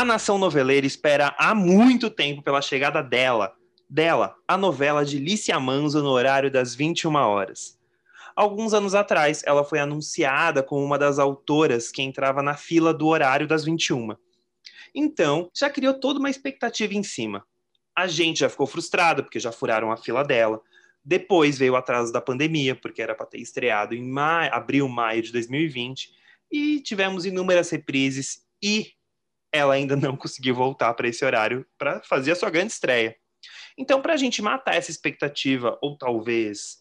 A nação noveleira espera há muito tempo pela chegada dela, dela, a novela de Lícia Manso no horário das 21 horas. Alguns anos atrás, ela foi anunciada como uma das autoras que entrava na fila do horário das 21. Então, já criou toda uma expectativa em cima. A gente já ficou frustrado porque já furaram a fila dela. Depois veio o atraso da pandemia, porque era para ter estreado em maio, abril, maio de 2020, e tivemos inúmeras reprises e ela ainda não conseguiu voltar para esse horário para fazer a sua grande estreia. Então, para a gente matar essa expectativa, ou talvez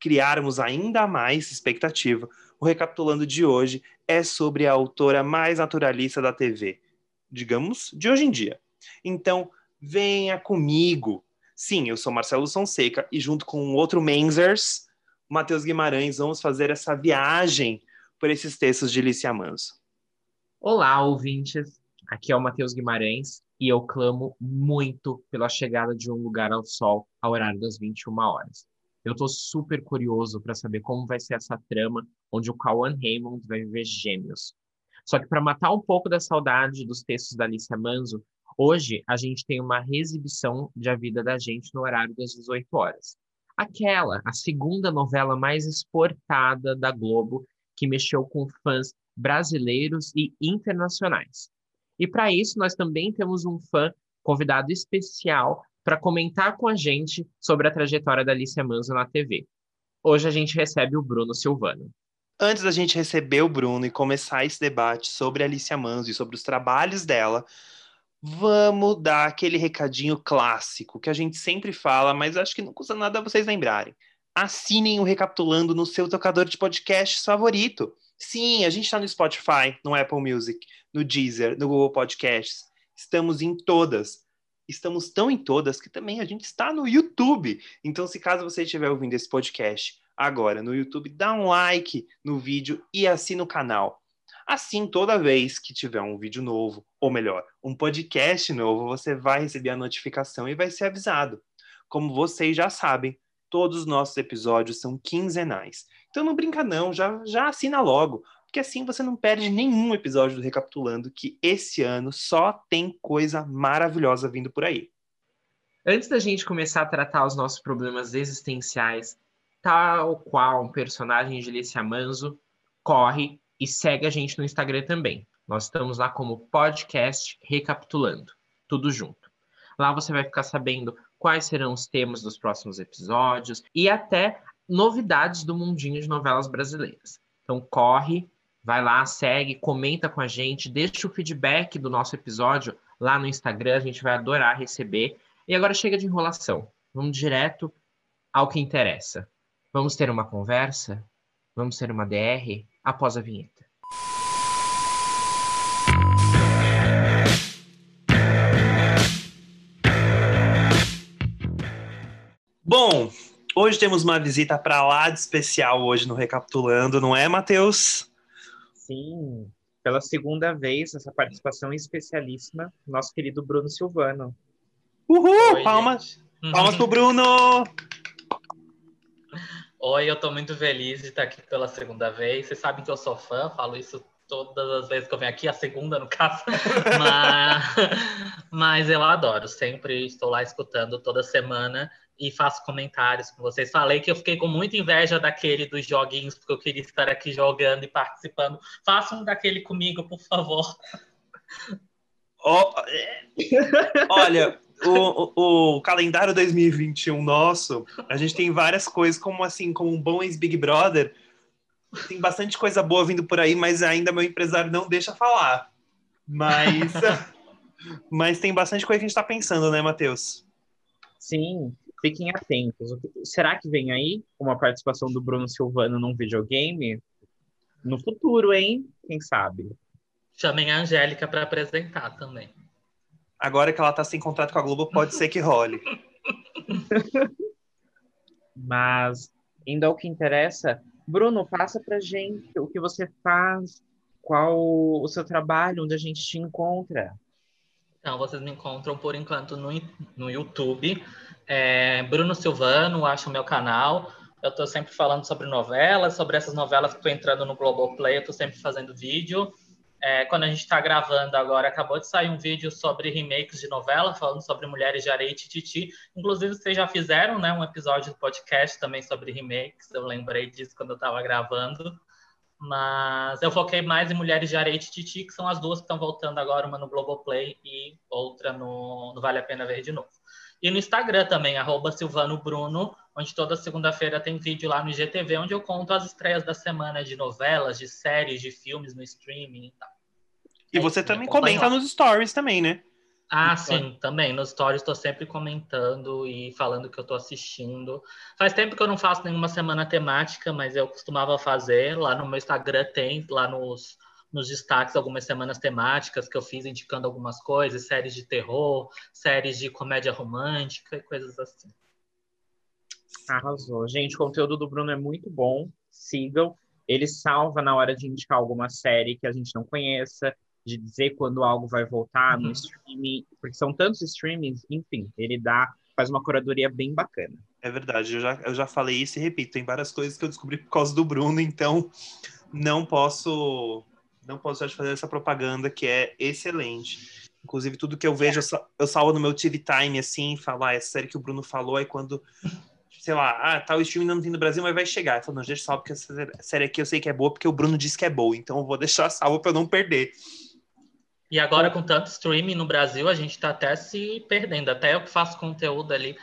criarmos ainda mais expectativa, o Recapitulando de hoje é sobre a autora mais naturalista da TV, digamos, de hoje em dia. Então, venha comigo. Sim, eu sou Marcelo Sonseca e junto com outro Menzers, Matheus Guimarães, vamos fazer essa viagem por esses textos de Lícia Manso. Olá, ouvintes. Aqui é o Matheus Guimarães e eu clamo muito pela chegada de um lugar ao sol ao horário das 21 horas. Eu estou super curioso para saber como vai ser essa trama onde o Cauan Raymond vai viver gêmeos. Só que para matar um pouco da saudade dos textos da Alicia Manso, hoje a gente tem uma reexibição de A Vida da Gente no horário das 18 horas. Aquela, a segunda novela mais exportada da Globo, que mexeu com fãs brasileiros e internacionais. E para isso, nós também temos um fã convidado especial para comentar com a gente sobre a trajetória da Alicia Manso na TV. Hoje a gente recebe o Bruno Silvano. Antes da gente receber o Bruno e começar esse debate sobre a Alicia Manso e sobre os trabalhos dela, vamos dar aquele recadinho clássico que a gente sempre fala, mas acho que não custa nada vocês lembrarem. Assinem o Recapitulando no seu tocador de podcasts favorito. Sim, a gente está no Spotify, no Apple Music, no Deezer, no Google Podcasts. Estamos em todas. Estamos tão em todas que também a gente está no YouTube. Então, se caso você estiver ouvindo esse podcast agora no YouTube, dá um like no vídeo e assina o canal. Assim, toda vez que tiver um vídeo novo, ou melhor, um podcast novo, você vai receber a notificação e vai ser avisado. Como vocês já sabem, todos os nossos episódios são quinzenais. Então não brinca não, já, já assina logo, porque assim você não perde nenhum episódio do Recapitulando, que esse ano só tem coisa maravilhosa vindo por aí. Antes da gente começar a tratar os nossos problemas existenciais, tal qual um personagem de Alicia Manso, corre e segue a gente no Instagram também. Nós estamos lá como podcast Recapitulando, tudo junto. Lá você vai ficar sabendo quais serão os temas dos próximos episódios e até novidades do mundinho de novelas brasileiras. Então corre, vai lá, segue, comenta com a gente, deixa o feedback do nosso episódio lá no Instagram, a gente vai adorar receber. E agora chega de enrolação. Vamos direto ao que interessa. Vamos ter uma conversa? Vamos ter uma DR após a vinheta. Bom, Hoje temos uma visita para lá de especial hoje no Recapitulando, não é, Matheus? Sim, pela segunda vez, essa participação especialíssima, nosso querido Bruno Silvano. Uhul! Oi, palmas! Gente. Palmas pro Bruno! Oi, eu tô muito feliz de estar aqui pela segunda vez. Vocês sabem que eu sou fã, falo isso todas as vezes que eu venho aqui, a segunda no caso. mas, mas eu adoro, sempre estou lá escutando toda semana e faço comentários com vocês. Falei que eu fiquei com muita inveja daquele dos joguinhos, porque eu queria estar aqui jogando e participando. Faça um daquele comigo, por favor. Oh, olha, o, o, o, calendário 2021 nosso, a gente tem várias coisas, como assim, como um bom ex-Big Brother. Tem bastante coisa boa vindo por aí, mas ainda meu empresário não deixa falar. Mas, mas tem bastante coisa que a gente está pensando, né, Matheus? Sim, fiquem atentos. Será que vem aí uma participação do Bruno Silvano num videogame? No futuro, hein? Quem sabe? Chamem a Angélica para apresentar também. Agora que ela está sem contrato com a Globo, pode ser que role. Mas, indo ao que interessa, Bruno, passa pra gente o que você faz, qual o seu trabalho, onde a gente te encontra. Então, vocês me encontram por enquanto no, no YouTube é, Bruno Silvano, acho o meu canal. Eu estou sempre falando sobre novelas, sobre essas novelas que estou entrando no Globoplay, eu estou sempre fazendo vídeo. É, quando a gente está gravando agora, acabou de sair um vídeo sobre remakes de novela, falando sobre Mulheres de Areia e Tititi. Inclusive, vocês já fizeram né, um episódio do podcast também sobre remakes. Eu lembrei disso quando eu estava gravando. Mas eu foquei mais em Mulheres de Areia e Tititi, que são as duas que estão voltando agora, uma no Globoplay e outra no, no Vale a Pena Ver de Novo. E no Instagram também, arroba Silvano Bruno, onde toda segunda-feira tem vídeo lá no IGTV, onde eu conto as estreias da semana de novelas, de séries, de filmes no streaming e tal. E é você isso, também comenta nos stories também, né? Ah, sim, também. Nos stories estou sempre comentando e falando que eu estou assistindo. Faz tempo que eu não faço nenhuma semana temática, mas eu costumava fazer. Lá no meu Instagram tem, lá nos, nos destaques, algumas semanas temáticas que eu fiz indicando algumas coisas, séries de terror, séries de comédia romântica e coisas assim. Arrasou. Gente, o conteúdo do Bruno é muito bom. Sigam. Ele salva na hora de indicar alguma série que a gente não conheça de dizer quando algo vai voltar uhum. no streaming, porque são tantos streamings, enfim, ele dá, faz uma curadoria bem bacana. É verdade, eu já, eu já falei isso e repito, tem várias coisas que eu descobri por causa do Bruno, então não posso não posso deixar de fazer essa propaganda que é excelente. Inclusive, tudo que eu vejo, eu salvo no meu TV Time, assim, falar, ah, essa série que o Bruno falou, aí quando, sei lá, ah, tal tá, streaming não tem no Brasil, mas vai chegar. Eu falo, não, deixa salvo, porque essa série aqui eu sei que é boa, porque o Bruno disse que é boa, então eu vou deixar salvo para eu não perder. E agora, com tanto streaming no Brasil, a gente está até se perdendo. Até eu que faço conteúdo ali.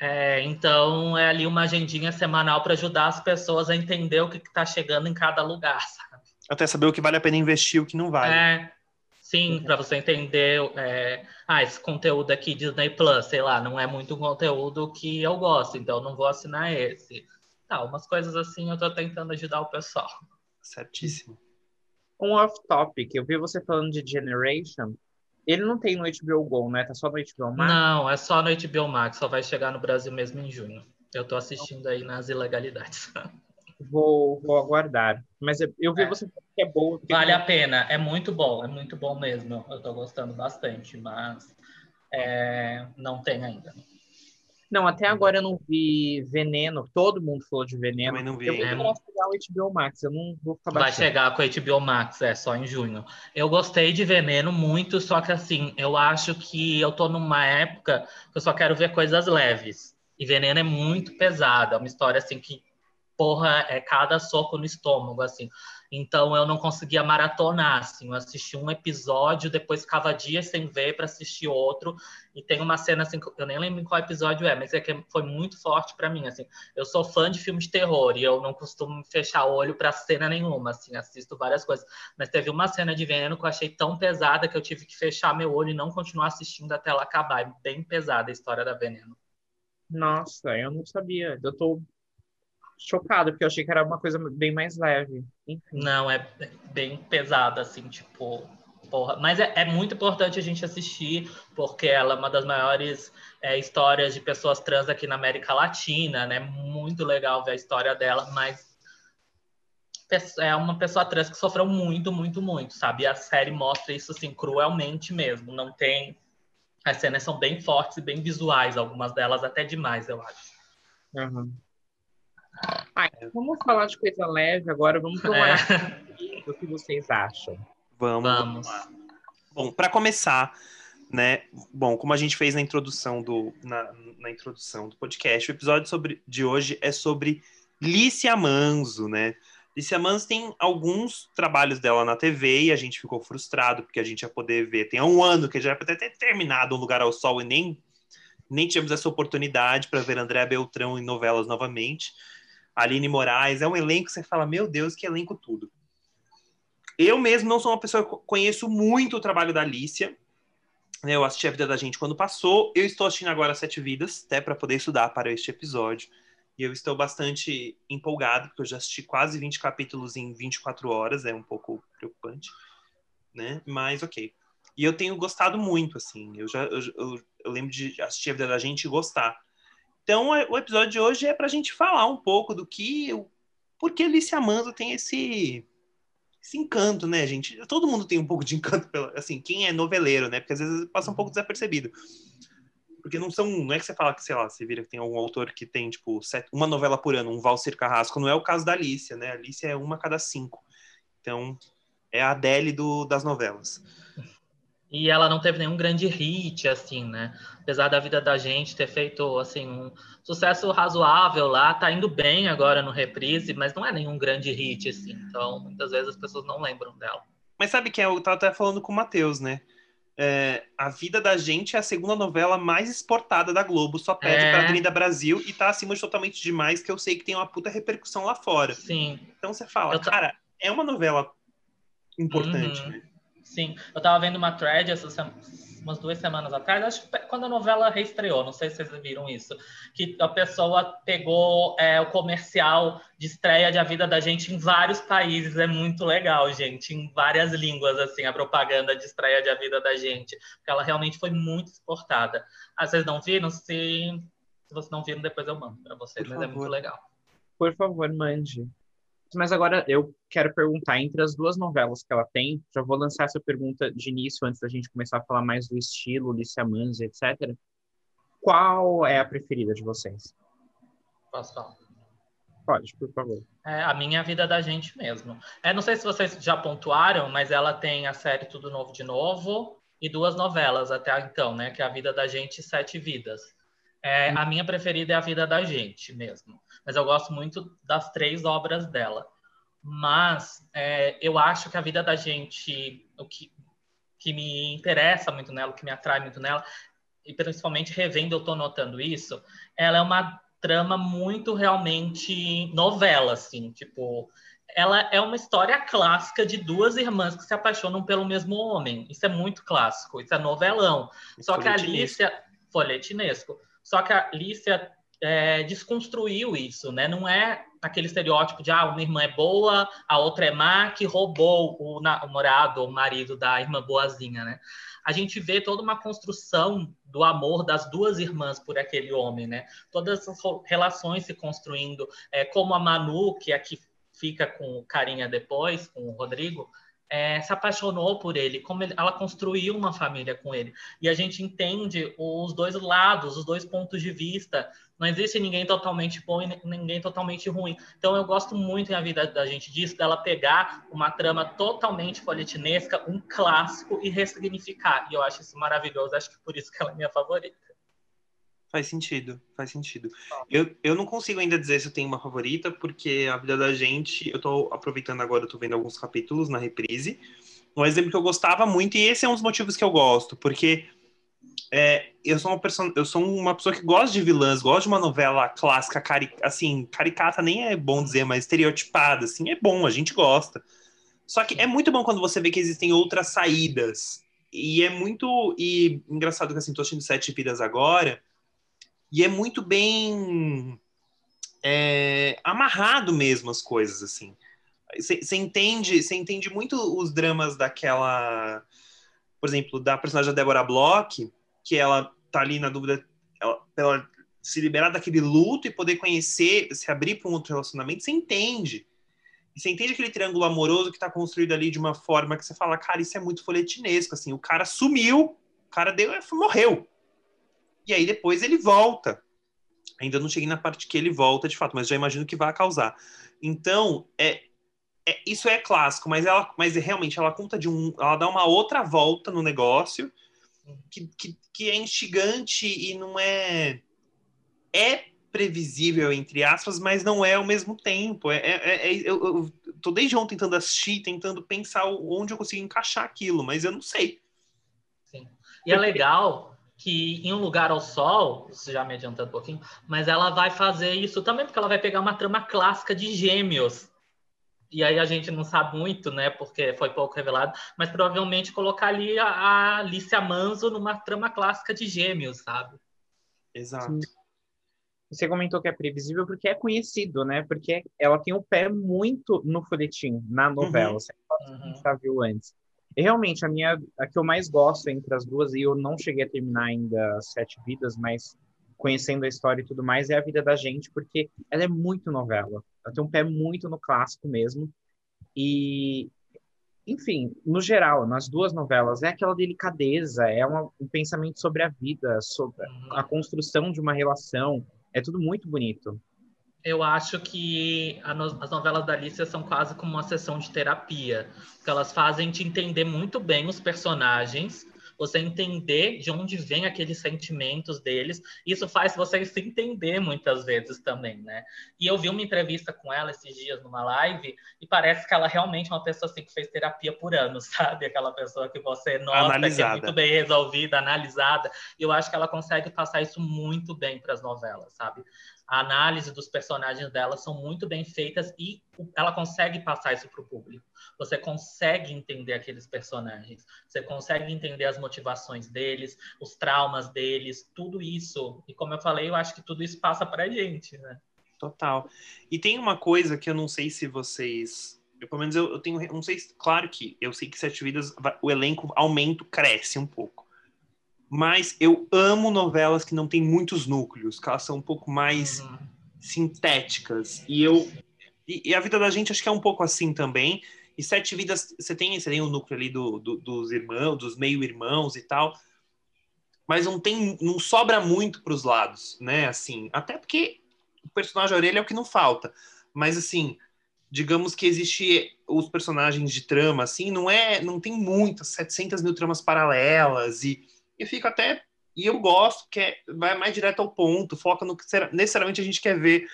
É, então, é ali uma agendinha semanal para ajudar as pessoas a entender o que está chegando em cada lugar, sabe? Até saber o que vale a pena investir e o que não vale. É, sim, para você entender. É, ah, esse conteúdo aqui, Disney Plus, sei lá, não é muito conteúdo que eu gosto, então não vou assinar esse. Tá, umas coisas assim eu estou tentando ajudar o pessoal. Certíssimo. Um off-topic, eu vi você falando de Generation. Ele não tem no HBO Go, né? Tá só no HBO Max? Não, é só no HBO Max, só vai chegar no Brasil mesmo em junho. Eu tô assistindo aí nas ilegalidades. Vou, vou aguardar. Mas eu, vi é. você que é boa. Vale a pena, é muito bom, é muito bom mesmo. Eu tô gostando bastante, mas é, não tem ainda. Não, até agora eu não vi Veneno. Todo mundo falou de Veneno. Também não vi. Eu vou pegar o HBO Max. Eu não vou ficar Vai chegar com o HBO Max, é só em junho. Eu gostei de Veneno muito, só que assim, eu acho que eu tô numa época que eu só quero ver coisas leves. E Veneno é muito pesada, é uma história assim que porra, é cada soco no estômago, assim. Então eu não conseguia maratonar, assim, eu assisti um episódio, depois ficava dias sem ver para assistir outro, e tem uma cena assim, eu nem lembro qual episódio é, mas é que foi muito forte para mim, assim. Eu sou fã de filmes de terror e eu não costumo fechar o olho para cena nenhuma, assim, assisto várias coisas, mas teve uma cena de veneno que eu achei tão pesada que eu tive que fechar meu olho e não continuar assistindo até ela acabar. É bem pesada a história da veneno. Nossa, eu não sabia. Eu tô chocado, porque eu achei que era uma coisa bem mais leve. Enfim. Não, é bem pesada, assim, tipo. Porra. Mas é, é, muito importante a gente assistir, porque ela é uma das maiores é, histórias de pessoas trans aqui na América Latina, né? Muito legal ver a história dela, mas é uma pessoa trans que sofreu muito, muito, muito, sabe? E a série mostra isso, assim, cruelmente mesmo. Não tem. As cenas são bem fortes e bem visuais, algumas delas até demais, eu acho. Uhum. Ah, então vamos falar de coisa leve agora, vamos falar é. do que vocês acham. Vamos. vamos. Bom, para começar, né? Bom, como a gente fez na introdução do na, na introdução do podcast, o episódio sobre, de hoje é sobre Lícia Manzo, né? Lícia Manzo tem alguns trabalhos dela na TV e a gente ficou frustrado porque a gente ia poder ver. Tem um ano que já ia ter terminado Um Lugar ao Sol e nem nem tivemos essa oportunidade para ver André Beltrão em novelas novamente. Aline Moraes, é um elenco que você fala, meu Deus, que elenco tudo. Eu mesmo não sou uma pessoa que conheço muito o trabalho da Alicia. Né? Eu assisti a vida da gente quando passou. Eu estou assistindo agora Sete Vidas, até para poder estudar para este episódio. E eu estou bastante empolgado, porque eu já assisti quase 20 capítulos em 24 horas, é um pouco preocupante, né? Mas ok. E eu tenho gostado muito, assim. Eu já eu, eu, eu lembro de assistir a vida da gente e gostar. Então, é, o episódio de hoje é para a gente falar um pouco do que. Por que Alicia Manso tem esse, esse encanto, né, gente? Todo mundo tem um pouco de encanto, pela, assim, quem é noveleiro, né? Porque às vezes passa um pouco desapercebido. Porque não são. Não é que você fala que, sei lá, você vira que tem algum autor que tem, tipo, sete, uma novela por ano, um Valser Carrasco. Não é o caso da Alicia, né? A Alicia é uma a cada cinco. Então, É a Adele do, das novelas. E ela não teve nenhum grande hit, assim, né? Apesar da vida da gente ter feito, assim, um sucesso razoável lá, tá indo bem agora no Reprise, mas não é nenhum grande hit, assim. Então, muitas vezes as pessoas não lembram dela. Mas sabe que é, eu tava até falando com o Matheus, né? É, a Vida da Gente é a segunda novela mais exportada da Globo, só pede é. pra Avenida Brasil e tá acima de Totalmente Demais, que eu sei que tem uma puta repercussão lá fora. Sim. Então você fala, cara, é uma novela importante, uhum. né? Sim, eu tava vendo uma thread essa semana umas duas semanas atrás, acho que quando a novela reestreou, não sei se vocês viram isso, que a pessoa pegou é, o comercial de estreia de A Vida da Gente em vários países, é muito legal, gente, em várias línguas, assim, a propaganda de estreia de A Vida da Gente, porque ela realmente foi muito exportada. Ah, vocês não viram? Se, se vocês não viram, depois eu mando para vocês, Por mas favor. é muito legal. Por favor, mande. Mas agora eu quero perguntar, entre as duas novelas que ela tem, já vou lançar essa pergunta de início, antes da gente começar a falar mais do estilo, Lícia Manzi, etc. Qual é a preferida de vocês? Posso falar? Pode, por favor. É a minha vida da gente mesmo. É, não sei se vocês já pontuaram, mas ela tem a série Tudo Novo de Novo e duas novelas até então, né? Que é A Vida da Gente e Sete Vidas. É, a minha preferida é A Vida da Gente mesmo mas eu gosto muito das três obras dela. Mas é, eu acho que a vida da gente, o que, que me interessa muito nela, o que me atrai muito nela, e principalmente revendo eu estou notando isso, ela é uma trama muito realmente novela, assim, tipo, ela é uma história clássica de duas irmãs que se apaixonam pelo mesmo homem. Isso é muito clássico, isso é novelão. Só que a Alicia, folhetinesco. Só que a Alicia é, desconstruiu isso, né? Não é aquele estereótipo de ah, uma irmã é boa, a outra é má, que roubou o namorado ou o marido da irmã boazinha, né? A gente vê toda uma construção do amor das duas irmãs por aquele homem, né? Todas as relações se construindo, é, como a Manu, que aqui fica com o carinha depois, com o Rodrigo, é, se apaixonou por ele, como ele, ela construiu uma família com ele. E a gente entende os dois lados, os dois pontos de vista. Não existe ninguém totalmente bom e ninguém totalmente ruim. Então eu gosto muito na vida da gente disso, dela pegar uma trama totalmente folhetinesca, um clássico e ressignificar. E eu acho isso maravilhoso, acho que por isso que ela é minha favorita. Faz sentido, faz sentido. Eu, eu não consigo ainda dizer se eu tenho uma favorita, porque a vida da gente, eu tô aproveitando agora, eu tô vendo alguns capítulos na reprise. Um exemplo que eu gostava muito, e esse é um dos motivos que eu gosto, porque é, eu, sou uma pessoa, eu sou uma pessoa que gosta de vilãs, gosta de uma novela clássica, cari, assim, caricata nem é bom dizer, mas estereotipada, assim, é bom, a gente gosta. Só que é muito bom quando você vê que existem outras saídas. E é muito. E engraçado que assim, tô assistindo Sete Vidas agora. E é muito bem é, amarrado mesmo as coisas, assim. Você entende, você entende muito os dramas daquela, por exemplo, da personagem da Deborah Bloch, que ela tá ali na dúvida, ela, ela se liberar daquele luto e poder conhecer, se abrir para um outro relacionamento, você entende. Você entende aquele triângulo amoroso que está construído ali de uma forma que você fala, cara, isso é muito folhetinesco, assim, o cara sumiu, o cara deu, morreu. E aí depois ele volta. Ainda não cheguei na parte que ele volta de fato, mas já imagino que vai causar. Então, é, é, isso é clássico, mas ela, mas realmente ela conta de um, ela dá uma outra volta no negócio que, que, que é instigante e não é é previsível entre aspas, mas não é ao mesmo tempo. É, é, é eu, eu tô desde ontem tentando assistir, tentando pensar onde eu consigo encaixar aquilo, mas eu não sei. Sim. E é legal que em um lugar ao sol, você já me adiantando um pouquinho, mas ela vai fazer isso também porque ela vai pegar uma trama clássica de gêmeos. E aí a gente não sabe muito, né, porque foi pouco revelado, mas provavelmente colocar ali a, a Alicia Manzo numa trama clássica de gêmeos, sabe? Exato. Você comentou que é previsível porque é conhecido, né? Porque ela tem o um pé muito no folhetim, na novela. Uhum. Você uhum. já viu antes. Realmente, a minha, a que eu mais gosto entre as duas, e eu não cheguei a terminar ainda Sete Vidas, mas conhecendo a história e tudo mais, é a vida da gente, porque ela é muito novela. Ela tem um pé muito no clássico mesmo. E, enfim, no geral, nas duas novelas, é aquela delicadeza, é uma, um pensamento sobre a vida, sobre a construção de uma relação. É tudo muito bonito. Eu acho que as novelas da Alicia são quase como uma sessão de terapia, porque elas fazem te entender muito bem os personagens, você entender de onde vem aqueles sentimentos deles. Isso faz você se entender muitas vezes também, né? E eu vi uma entrevista com ela esses dias numa live e parece que ela realmente é uma pessoa assim que fez terapia por anos, sabe? Aquela pessoa que você nota analisada. que é muito bem resolvida, analisada. E eu acho que ela consegue passar isso muito bem para as novelas, sabe? A análise dos personagens dela são muito bem feitas e ela consegue passar isso para o público. Você consegue entender aqueles personagens, você consegue entender as motivações deles, os traumas deles, tudo isso. E como eu falei, eu acho que tudo isso passa para a gente, né? Total. E tem uma coisa que eu não sei se vocês. Eu, pelo menos eu, eu tenho. Não sei. Claro que eu sei que Sete Vidas, o elenco aumenta, cresce um pouco. Mas eu amo novelas que não tem muitos núcleos, que elas são um pouco mais uhum. sintéticas. E eu e, e, a vida da gente acho que é um pouco assim também. E Sete Vidas, você tem, você tem o núcleo ali do, do, dos irmãos, dos meio-irmãos e tal. Mas não tem, não sobra muito para os lados, né? Assim, até porque o personagem orelha é o que não falta. Mas assim, digamos que existe os personagens de trama, assim, não é, não tem muitas, 700 mil tramas paralelas e e fica até. E eu gosto, que é, vai mais direto ao ponto, foca no que necessariamente a gente quer ver.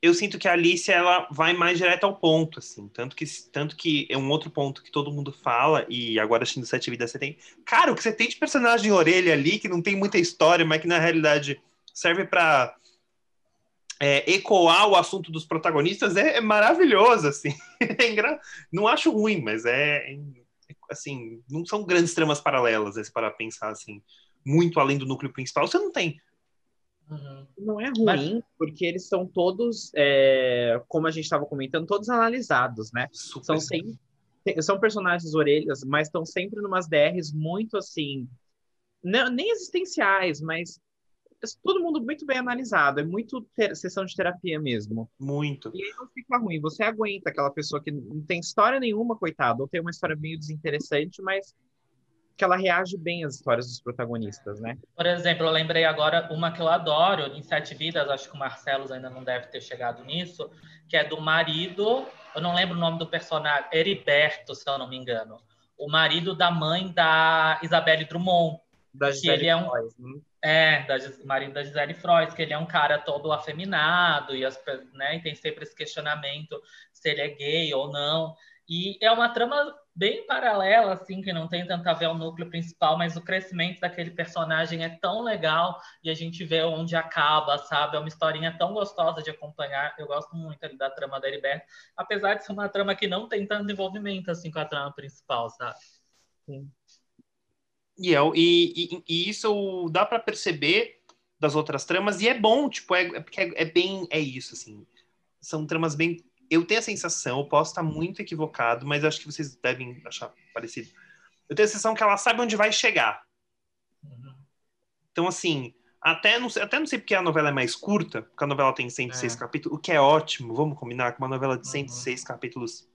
Eu sinto que a Alice ela vai mais direto ao ponto, assim. Tanto que, tanto que é um outro ponto que todo mundo fala, e agora assistindo Sete Vidas você tem. Cara, o que você tem de personagem de orelha ali, que não tem muita história, mas que na realidade serve para é, ecoar o assunto dos protagonistas é, é maravilhoso, assim. É engra... Não acho ruim, mas é, assim, não são grandes tramas paralelas, é, para pensar assim, muito além do núcleo principal, você não tem. Uhum. Não é ruim, Mas... porque eles são todos, é, como a gente estava comentando, todos analisados, né? Super são, sempre, são personagens orelhas, mas estão sempre numas DRs muito assim, não, nem existenciais, mas todo mundo muito bem analisado, é muito ter, sessão de terapia mesmo. Muito. E aí não fica ruim, você aguenta aquela pessoa que não tem história nenhuma, coitada, ou tem uma história meio desinteressante, mas que ela reage bem às histórias dos protagonistas, né? Por exemplo, eu lembrei agora uma que eu adoro, em Sete Vidas, acho que o Marcelo ainda não deve ter chegado nisso, que é do marido, eu não lembro o nome do personagem, Heriberto, se eu não me engano, o marido da mãe da Isabelle Drummond. Da Gisele que ele é um, né? É, da, marido da Gisele Freud, que ele é um cara todo afeminado e, as, né, e tem sempre esse questionamento se ele é gay ou não. E é uma trama bem paralela, assim, que não tem tanto a ver ao núcleo principal, mas o crescimento daquele personagem é tão legal e a gente vê onde acaba, sabe? É uma historinha tão gostosa de acompanhar. Eu gosto muito ali da trama da Heriberto, apesar de ser uma trama que não tem tanto envolvimento, assim, com a trama principal, sabe? Sim. E, é, e, e, e isso dá para perceber das outras tramas, e é bom, tipo, é, é porque é, é, bem, é isso, assim. São tramas bem. Eu tenho a sensação, eu posso estar muito equivocado, mas acho que vocês devem achar parecido. Eu tenho a sensação que ela sabe onde vai chegar. Uhum. Então, assim, até não, sei, até não sei porque a novela é mais curta, porque a novela tem 106 é. capítulos, o que é ótimo, vamos combinar, com uma novela de 106 uhum. capítulos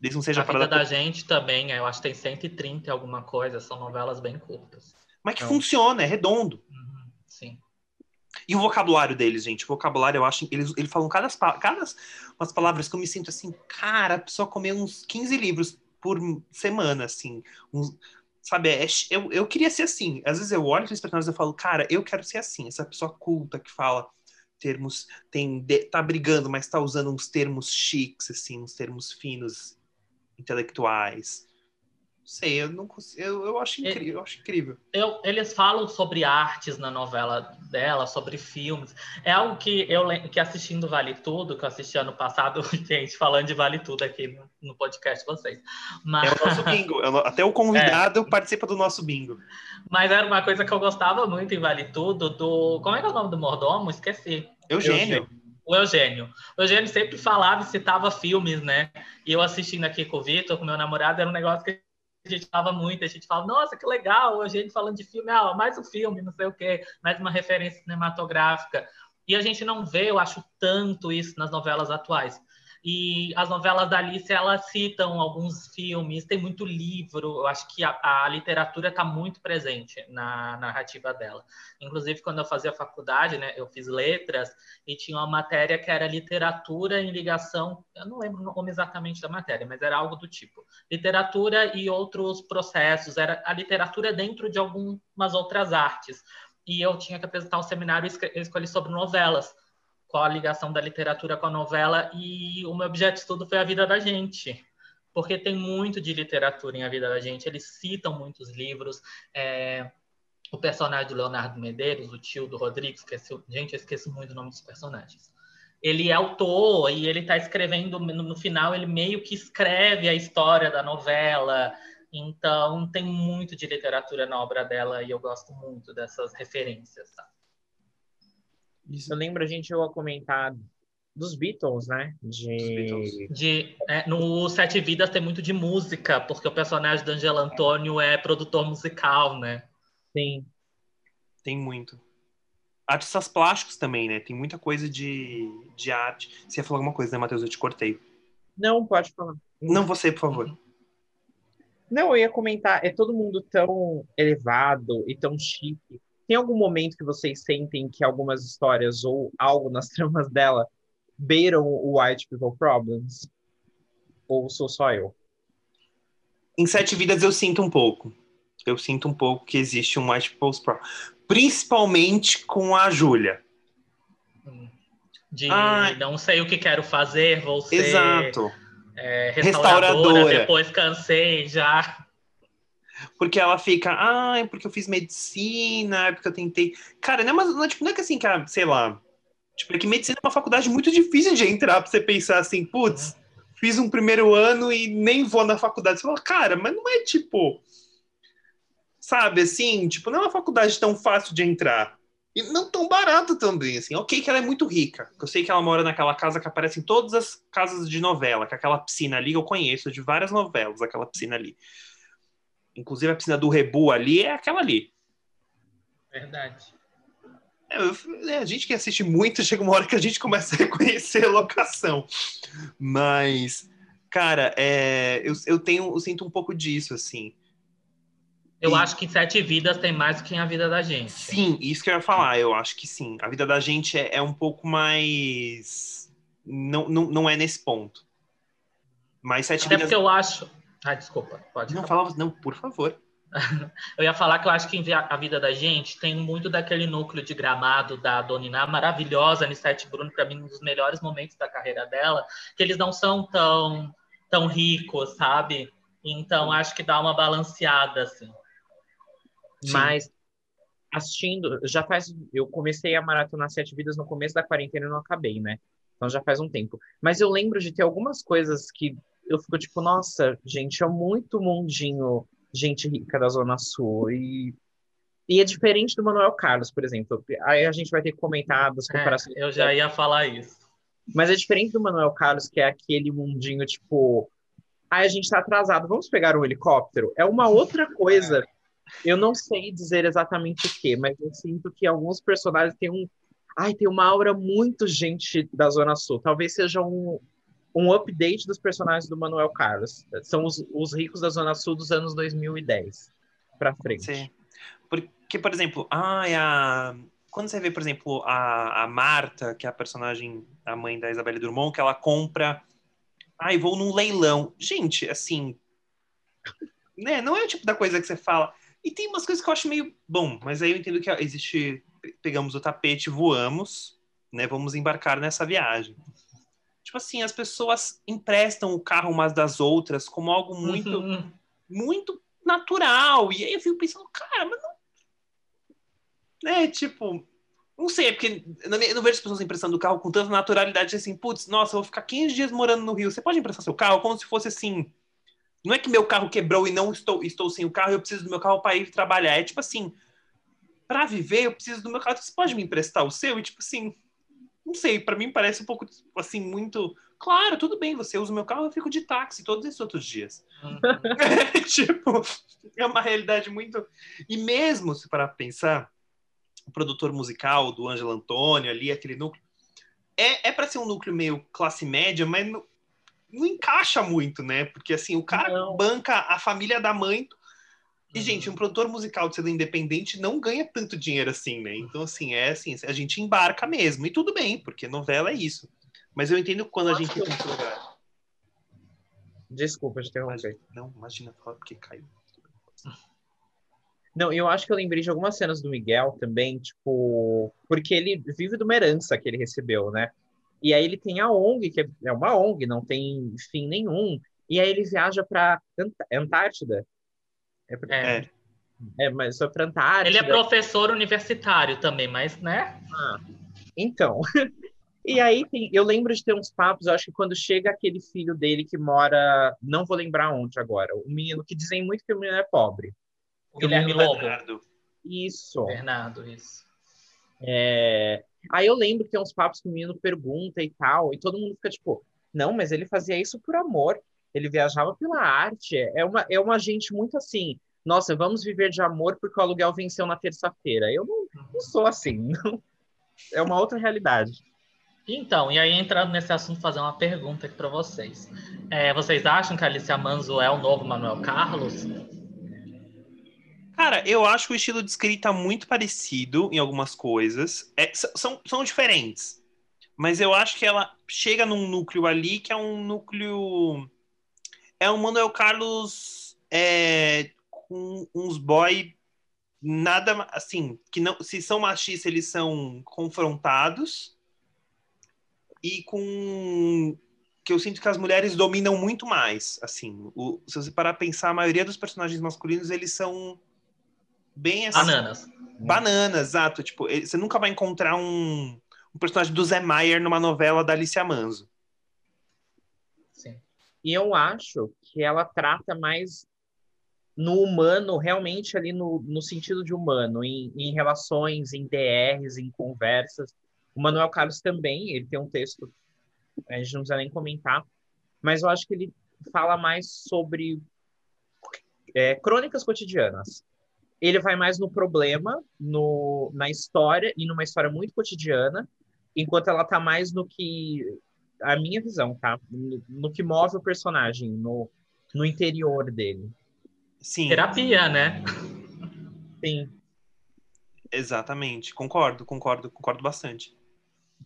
Desde não seja a vida da gente também, eu acho que tem 130 alguma coisa, são novelas bem curtas. Mas que então... funciona, é redondo. Uhum, sim. E o vocabulário deles, gente, o vocabulário, eu acho, eles, eles falam cada, cada umas palavras que eu me sinto assim, cara, a pessoa comer uns 15 livros por semana, assim, uns, sabe, é, eu, eu queria ser assim, às vezes eu olho aqueles personagens e falo, cara, eu quero ser assim, essa pessoa culta que fala termos, tem, tá brigando, mas tá usando uns termos chiques, assim, uns termos finos, intelectuais. Não sei, eu não consigo, eu, eu acho incrível, eu acho incrível. Eu, eles falam sobre artes na novela dela, sobre filmes. É algo que eu que assistindo Vale Tudo, que eu assisti ano passado, gente, falando de Vale Tudo aqui no, no podcast de vocês. Mas... É o nosso bingo. É até o convidado é. participa do nosso bingo. Mas era uma coisa que eu gostava muito em Vale Tudo, do. Como é que é o nome do mordomo? Esqueci. Eugênio. Eugênio o Eugênio. O Eugênio sempre falava e citava filmes, né? E eu assistindo aqui com o Vitor, com meu namorado, era um negócio que a gente falava muito. A gente falava, nossa, que legal, o Eugênio falando de filme, ah, mais um filme, não sei o quê, mais uma referência cinematográfica. E a gente não vê, eu acho, tanto isso nas novelas atuais. E as novelas da Alice, elas citam alguns filmes, tem muito livro. Eu acho que a, a literatura está muito presente na narrativa dela. Inclusive, quando eu fazia faculdade, né, eu fiz letras e tinha uma matéria que era literatura em ligação. Eu não lembro o nome exatamente da matéria, mas era algo do tipo: literatura e outros processos. Era a literatura dentro de algumas outras artes. E eu tinha que apresentar um seminário e escolhi sobre novelas qual a ligação da literatura com a novela e o meu objeto de estudo foi a vida da gente porque tem muito de literatura em A Vida da Gente. Eles citam muitos livros. É, o personagem do Leonardo Medeiros, o tio do Rodrigo, esqueci, gente, eu esqueço muito o nome dos personagens. Ele é autor e ele está escrevendo, no, no, final, ele meio que escreve a história da novela. Então, tem muito de literatura na obra dela e eu gosto muito dessas referências, sabe? Isso. Eu lembro a gente chegou a comentar dos Beatles, né? De, de é, no Sete Vidas tem muito de música, porque o personagem do Angelo Antônio é produtor musical, né? Sim. Tem muito. Artistas plásticos também, né? Tem muita coisa de, de arte. Você ia falar alguma coisa, né, Matheus? Eu te cortei. Não, pode falar. Não, você, por favor. Não, eu ia comentar, é todo mundo tão elevado e tão chique tem algum momento que vocês sentem que algumas histórias ou algo nas tramas dela beiram o White People Problems? Ou sou só eu? Em Sete Vidas eu sinto um pouco. Eu sinto um pouco que existe um White People's Problems. Principalmente com a Júlia. De ah, não sei o que quero fazer, vou ser exato. É, restauradora, restauradora, depois cansei já. Porque ela fica, ah, é porque eu fiz medicina, é porque eu tentei. Cara, não é, uma, não é, tipo, não é que assim, cara, sei lá. Tipo, é que medicina é uma faculdade muito difícil de entrar pra você pensar assim, putz, fiz um primeiro ano e nem vou na faculdade. Você fala, cara, mas não é tipo. Sabe, assim, tipo, não é uma faculdade tão fácil de entrar. E não tão barato também, assim. Ok que ela é muito rica. Eu sei que ela mora naquela casa que aparece em todas as casas de novela, que é aquela piscina ali eu conheço de várias novelas, aquela piscina ali. Inclusive a piscina do Rebu ali é aquela ali. Verdade. É, eu, é, a gente que assiste muito, chega uma hora que a gente começa a reconhecer a locação. Mas, cara, é, eu, eu tenho, eu sinto um pouco disso, assim. Eu e... acho que Sete Vidas tem mais do que a vida da gente. Sim, isso que eu ia falar, eu acho que sim. A vida da gente é, é um pouco mais. Não, não, não é nesse ponto. Mas Sete Até Vidas. porque eu acho. Ah, desculpa, pode. Não, falava, não, por favor. eu ia falar que eu acho que a vida da gente tem muito daquele núcleo de gramado da Doniná, maravilhosa, Anissete Bruno, para mim, um dos melhores momentos da carreira dela, que eles não são tão, tão ricos, sabe? Então, acho que dá uma balanceada, assim. Sim. Mas, assistindo, já faz. Eu comecei a maratona Sete Vidas no começo da quarentena e não acabei, né? Então já faz um tempo. Mas eu lembro de ter algumas coisas que eu fico tipo, nossa, gente, é muito mundinho gente rica da Zona Sul. E, e é diferente do Manuel Carlos, por exemplo. Aí a gente vai ter que comentar das é, comparações. É, eu já ia falar isso. Mas é diferente do Manuel Carlos, que é aquele mundinho, tipo, aí a gente tá atrasado, vamos pegar um helicóptero? É uma outra coisa. Eu não sei dizer exatamente o que, mas eu sinto que alguns personagens têm um. Ai, tem uma aura muito gente da Zona Sul. Talvez seja um, um update dos personagens do Manuel Carlos. São os, os ricos da Zona Sul dos anos 2010 para frente. Sim. Porque, por exemplo, ah, a... quando você vê, por exemplo, a, a Marta, que é a personagem, a mãe da Isabelle Drummond, que ela compra. Ai, vou num leilão. Gente, assim. Né, não é o tipo da coisa que você fala. E tem umas coisas que eu acho meio bom, mas aí eu entendo que existe. Pegamos o tapete, voamos, né? Vamos embarcar nessa viagem tipo assim, as pessoas emprestam o carro umas das outras como algo muito, uhum. muito natural. E aí eu fico pensando, cara, mas não. Né, tipo, não sei, é porque eu não vejo as pessoas emprestando o carro com tanta naturalidade assim, putz, nossa, eu vou ficar 15 dias morando no Rio. Você pode emprestar seu carro como se fosse assim. Não é que meu carro quebrou e não estou, estou sem o carro, eu preciso do meu carro para ir trabalhar. É tipo assim, para viver, eu preciso do meu carro. Você pode me emprestar o seu? E tipo assim, não sei, para mim parece um pouco assim muito. Claro, tudo bem, você usa o meu carro, eu fico de táxi todos esses outros dias. Uhum. tipo, é uma realidade muito. E mesmo se para pensar, o produtor musical do Ângelo Antônio ali, aquele núcleo, é, é para ser um núcleo meio classe média, mas não encaixa muito, né? Porque assim, o cara Não. banca a família da mãe. E, Uhum. gente, um produtor musical de sendo independente não ganha tanto dinheiro assim, né? Então, assim, é assim, a gente embarca mesmo. E tudo bem, porque novela é isso. Mas eu entendo quando a gente que- lugar. Desculpa interromper. Não, imagina, fala porque caiu. Não, eu acho que eu lembrei de algumas cenas do Miguel também, tipo, porque ele vive de uma herança que ele recebeu, né? E aí ele tem a ONG, que é- é uma ONG, não tem fim nenhum. E aí ele viaja para Antártida. É, É. É. é, mas só para Antártida. Ele é professor universitário também, mas, né? Então. E aí tem, eu lembro de ter uns papos, eu acho que quando chega aquele filho dele que mora, não vou lembrar onde agora, o menino que dizem muito que o menino é pobre. O Guilherme Lobo. Bernardo. Isso. Bernardo, isso. É, Aí eu lembro que tem uns papos que o menino pergunta e tal, e todo mundo fica tipo, não, mas ele fazia isso por amor, ele viajava pela arte, é uma, é uma gente muito assim, nossa, vamos viver de amor porque o aluguel venceu na terça-feira. Eu não, não sou assim, não. é uma outra realidade. Então, e aí entrando nesse assunto, fazer uma pergunta aqui para vocês. É, vocês acham que a Alicia Manzo é o novo Manuel Carlos? Cara, eu acho o estilo de escrita muito parecido em algumas coisas. É, são, são diferentes. Mas eu acho que ela chega num núcleo ali que é um núcleo. É um Manuel Carlos é, com uns boy nada assim, que não se são machistas, eles são confrontados e com que eu sinto que as mulheres dominam muito mais, assim, o, se você parar a pensar, a maioria dos personagens masculinos, eles são bem assim, Bananas. bananas, exato, tipo, você nunca vai encontrar um, um personagem do Zé Maier numa novela da Alicia Manso. Sim. E eu acho que ela trata mais no humano, realmente ali no, no sentido de humano, em, em relações, em DRs, em conversas. O Manuel Carlos também, ele tem um texto, a gente não precisa nem comentar, mas eu acho que ele fala mais sobre é, crônicas cotidianas. Ele vai mais no problema, no, na história, e numa história muito cotidiana, enquanto ela tá mais no que a minha visão, tá? No, no que move o personagem, no, no interior dele. Sim, Terapia, né? Sim. exatamente, concordo, concordo, concordo bastante.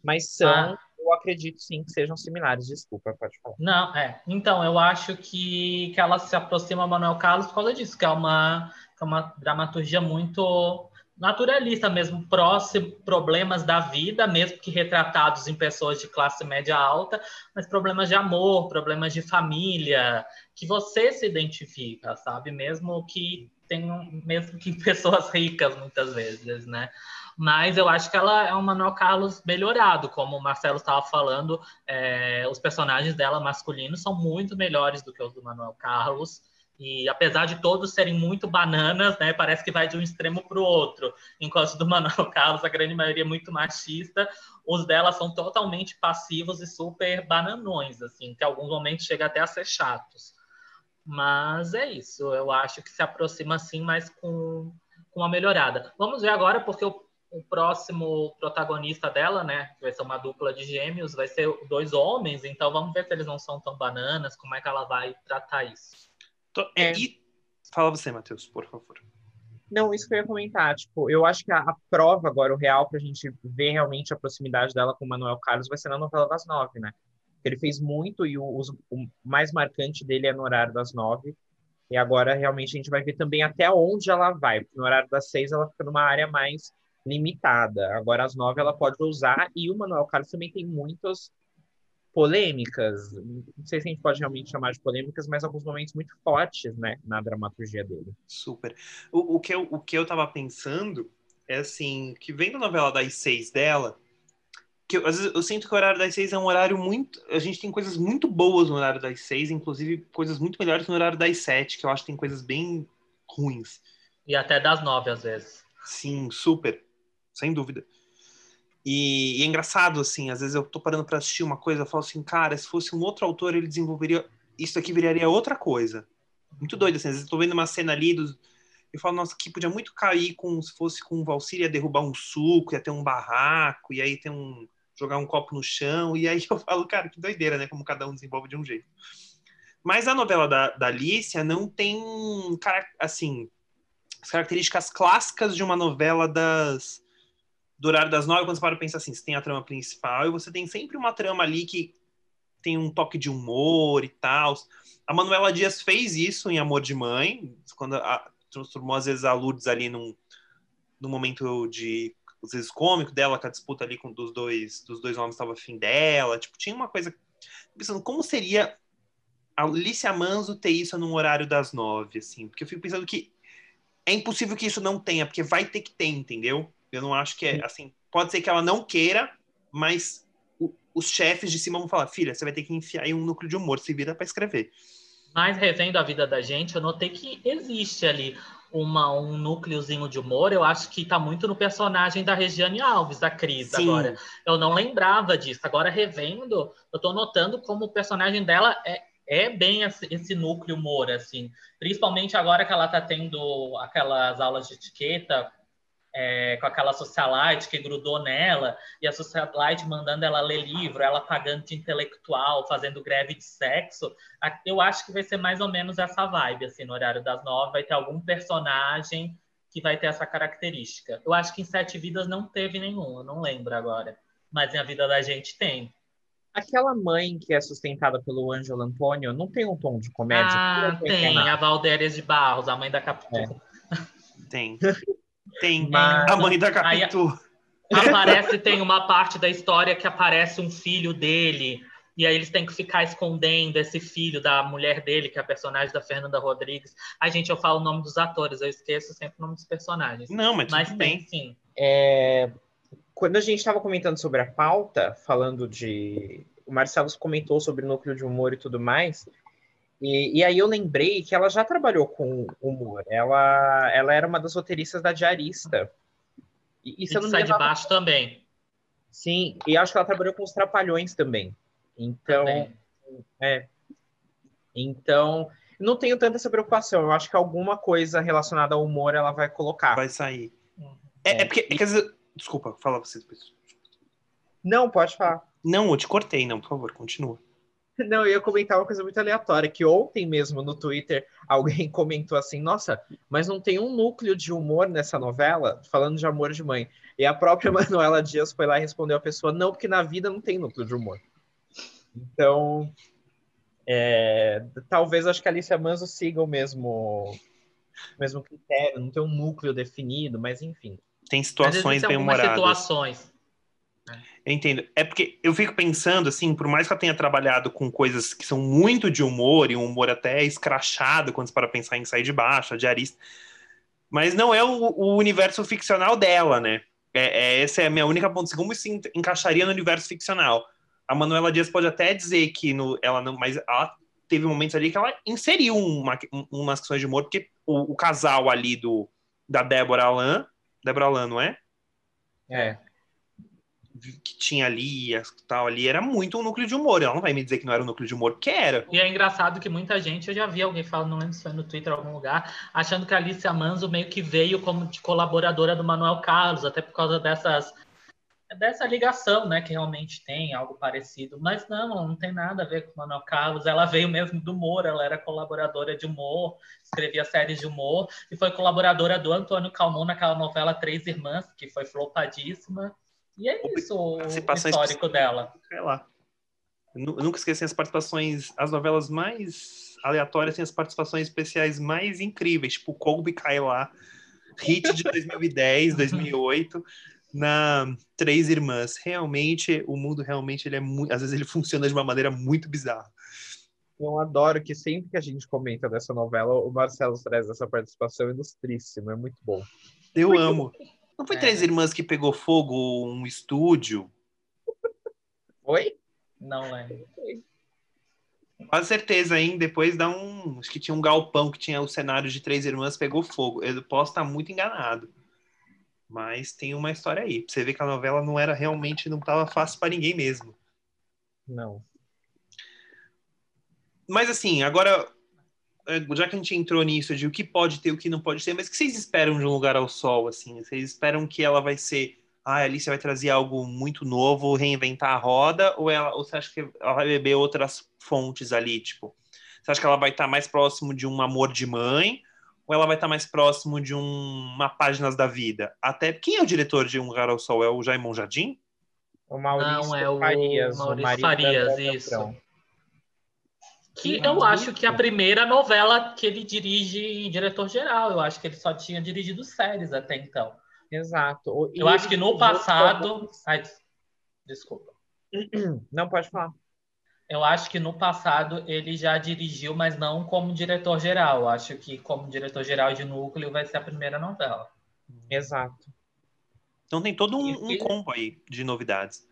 Mas são, Ah. eu acredito sim que sejam similares. Desculpa, pode falar. Não, é. Então, eu acho que, que ela se aproxima a Manuel Carlos por causa disso, que é uma, que é uma dramaturgia muito naturalista mesmo, próximo, problemas da vida, mesmo que retratados em pessoas de classe média alta, mas problemas de amor, problemas de família, que você se identifica, sabe? Mesmo que tenham, mesmo que pessoas ricas muitas vezes, né? Mas eu acho que ela é um Manuel Carlos melhorado, como o Marcelo estava falando, é, os personagens dela masculinos são muito melhores do que os do Manuel Carlos. E apesar de todos serem muito bananas, né, parece que vai de um extremo para o outro. Enquanto do Manuel Carlos, a grande maioria é muito machista, os dela são totalmente passivos e super bananões, assim, que em alguns momentos chega até a ser chatos. Mas é isso, eu acho que se aproxima assim, mas com, com uma melhorada. Vamos ver agora, porque o, o próximo protagonista dela, né, que vai ser uma dupla de gêmeos, vai ser dois homens, então vamos ver se eles não são tão bananas, como é que ela vai tratar isso. Tô- É. E fala você, Matheus, por favor. Não, isso que eu ia comentar. Tipo, eu acho que a, a prova agora, o real, pra gente ver realmente a proximidade dela com o Manuel Carlos, vai ser na novela das nove, né? Ele fez muito e o, os- o mais marcante dele é no horário das nove. E agora realmente a gente vai ver também até onde ela vai. Porque no horário das seis ela fica numa área mais limitada. Agora às nove ela pode usar. E o Manuel Carlos também tem muitas polêmicas. Não sei se a gente pode realmente chamar de polêmicas, mas alguns momentos muito fortes, né? Na dramaturgia dele. Super. O, o, que eu, o que eu tava pensando é assim, que vendo a novela das seis dela, que eu, às vezes eu sinto que o horário das seis é um horário muito. A gente tem coisas muito boas no horário das seis, inclusive coisas muito melhores no horário das sete, que eu acho que tem coisas bem ruins. E até das nove, às vezes. Sim, super. Sem dúvida. E, e é engraçado, assim, às vezes eu tô parando pra assistir uma coisa, eu falo assim, cara, se fosse um outro autor, ele desenvolveria. Isso aqui viraria outra coisa. Muito doido, assim, às vezes eu tô vendo uma cena ali dos. Eu falo, nossa, aqui podia muito cair com se fosse com o Valsir, ia derrubar um suco, ia ter um barraco, e aí tem um, jogar um copo no chão, e aí eu falo, cara, que doideira, né? Como cada um desenvolve de um jeito. Mas a novela da, da Alicia não tem, assim, as características clássicas de uma novela das do horário das nove, quando você para pensar assim, você tem a trama principal e você tem sempre uma trama ali que tem um toque de humor e tal. A Manuela Dias fez isso em Amor de Mãe, quando a, transformou às vezes a Lourdes ali num, num momento de às vezes cômico dela, com a disputa ali com dos dois dos dois homens estava fim dela, tipo, tinha uma coisa pensando como seria a Alicia Manso ter isso num horário das nove, assim, porque eu fico pensando que é impossível que isso não tenha, porque vai ter que ter, entendeu? Eu não acho que é assim. Pode ser que ela não queira, mas o, os chefes de cima vão falar: filha, você vai ter que enfiar aí um núcleo de humor, se vira para escrever. Mas revendo a vida da gente, eu notei que existe ali uma, um núcleozinho de humor. Eu acho que está muito no personagem da Regiane Alves, da Cris, Sim. agora. Eu não lembrava disso. Agora, revendo, eu estou notando como o personagem dela é, é bem esse núcleo humor, assim. Principalmente agora que ela está tendo aquelas aulas de etiqueta é, com aquela socialite que grudou nela, e a socialite mandando ela ler livro, ela pagando de intelectual, fazendo greve de sexo, eu acho que vai ser mais ou menos essa vibe, assim, no horário das nove, vai ter algum personagem que vai ter essa característica. Eu acho que em Sete Vidas não teve nenhum, eu não lembro agora, mas em A Vida da Gente tem. Aquela mãe que é sustentada pelo Ângelo Antônio não tem um tom de comédia? Ah, tem, a Valdérias de Barros, a mãe da Capitu. É. Tem. Tem Mas, a mãe da Capitu. Aparece, tem uma parte da história que aparece um filho dele, e aí eles têm que ficar escondendo esse filho da mulher dele, que é a personagem da Fernanda Rodrigues. A gente, eu falo o nome dos atores, eu esqueço sempre o nome dos personagens. Não, mas, mas tem bem. sim. É, quando a gente estava comentando sobre a pauta, falando de. O Marcelo comentou sobre o núcleo de humor e tudo mais. E, e, aí eu lembrei que ela já trabalhou com humor. Ela, ela era uma das roteiristas da Diarista. E, e se eu não sai de baixo também. Sim, e acho que ela trabalhou com os Trapalhões também. Então, também. é. Então, não tenho tanta essa preocupação. Eu acho que alguma coisa relacionada ao humor ela vai colocar. Vai sair. É, é, é porque, é que, desculpa, fala você depois. Não, pode falar. Não, eu te cortei, não, por favor, continua. Não, eu ia comentar uma coisa muito aleatória, que ontem mesmo no Twitter alguém comentou assim, nossa, mas não tem um núcleo de humor nessa novela, falando de amor de mãe. E a própria Manuela Dias foi lá e respondeu a pessoa, não, porque na vida não tem núcleo de humor. Então, é, talvez acho que a Alicia Manso siga o mesmo, mesmo critério, não tem um núcleo definido, mas enfim. Tem situações bem humoradas. situações eu entendo. É porque eu fico pensando, assim, por mais que eu tenha trabalhado com coisas que são muito de humor, e um humor até escrachado, quando você para pensar em sair de baixo, a diarista, mas não é o, o universo ficcional dela, né? É, é, essa é a minha única ponto. Como isso encaixaria no universo ficcional? A Manuela Dias pode até dizer que no, ela não, mas ela teve momentos ali que ela inseriu uma, umas questões de humor, porque o, o casal ali do da Débora Alain, Débora Alain, não é? É que tinha ali, tal ali, era muito um núcleo de humor. Ela não vai me dizer que não era um núcleo de humor, porque era. E é engraçado que muita gente, eu já vi alguém falando, não lembro se foi no Twitter ou algum lugar, achando que a Alicia Manso meio que veio como de colaboradora do Manuel Carlos, até por causa dessas dessa ligação, né, que realmente tem algo parecido, mas não, não tem nada a ver com o Manuel Carlos, ela veio mesmo do humor, ela era colaboradora de humor, escrevia séries de humor, e foi colaboradora do Antônio Calmon naquela novela Três Irmãs, que foi flopadíssima, e é isso o histórico dela. Sei lá. Eu nunca esqueci as participações, as novelas mais aleatórias têm as participações especiais mais incríveis, tipo Colby cai lá, hit de 2010, 2008, na Três Irmãs. Realmente, o mundo realmente ele é muito, às vezes ele funciona de uma maneira muito bizarra. Eu adoro que sempre que a gente comenta dessa novela, o Marcelo traz essa participação ilustríssima, é muito bom. Eu muito amo. Não foi é. Três Irmãs que pegou fogo um estúdio? Oi? Não lembro. Com certeza, hein? Depois dá um. Acho que tinha um galpão que tinha o cenário de Três Irmãs, pegou fogo. Eu posso estar muito enganado. Mas tem uma história aí. Pra você ver que a novela não era realmente, não estava fácil para ninguém mesmo. Não. Mas assim, agora já que a gente entrou nisso de o que pode ter, o que não pode ter, mas o que vocês esperam de um lugar ao sol, assim? Vocês esperam que ela vai ser ah, a Alicia vai trazer algo muito novo, reinventar a roda, ou, ela, ou você acha que ela vai beber outras fontes ali, tipo, você acha que ela vai estar mais próximo de um amor de mãe, ou ela vai estar mais próximo de um, uma Páginas da Vida? Até, quem é o diretor de Um Lugar ao Sol? É o Jaimon Jardim? O Maurício Não, é o Farias. Maurício marido Farias, isso. Que Que eu acho que a isso. primeira novela que ele dirige diretor-geral. Eu acho que ele só tinha dirigido séries até então. Exato. E Eu acho que no passado. Ai, des- desculpa. Não, pode falar. Eu acho que no passado ele já dirigiu, mas não como diretor-geral. Eu Acho que como diretor-geral de núcleo vai ser a primeira novela. Exato. Então tem todo um, um combo aí de novidades.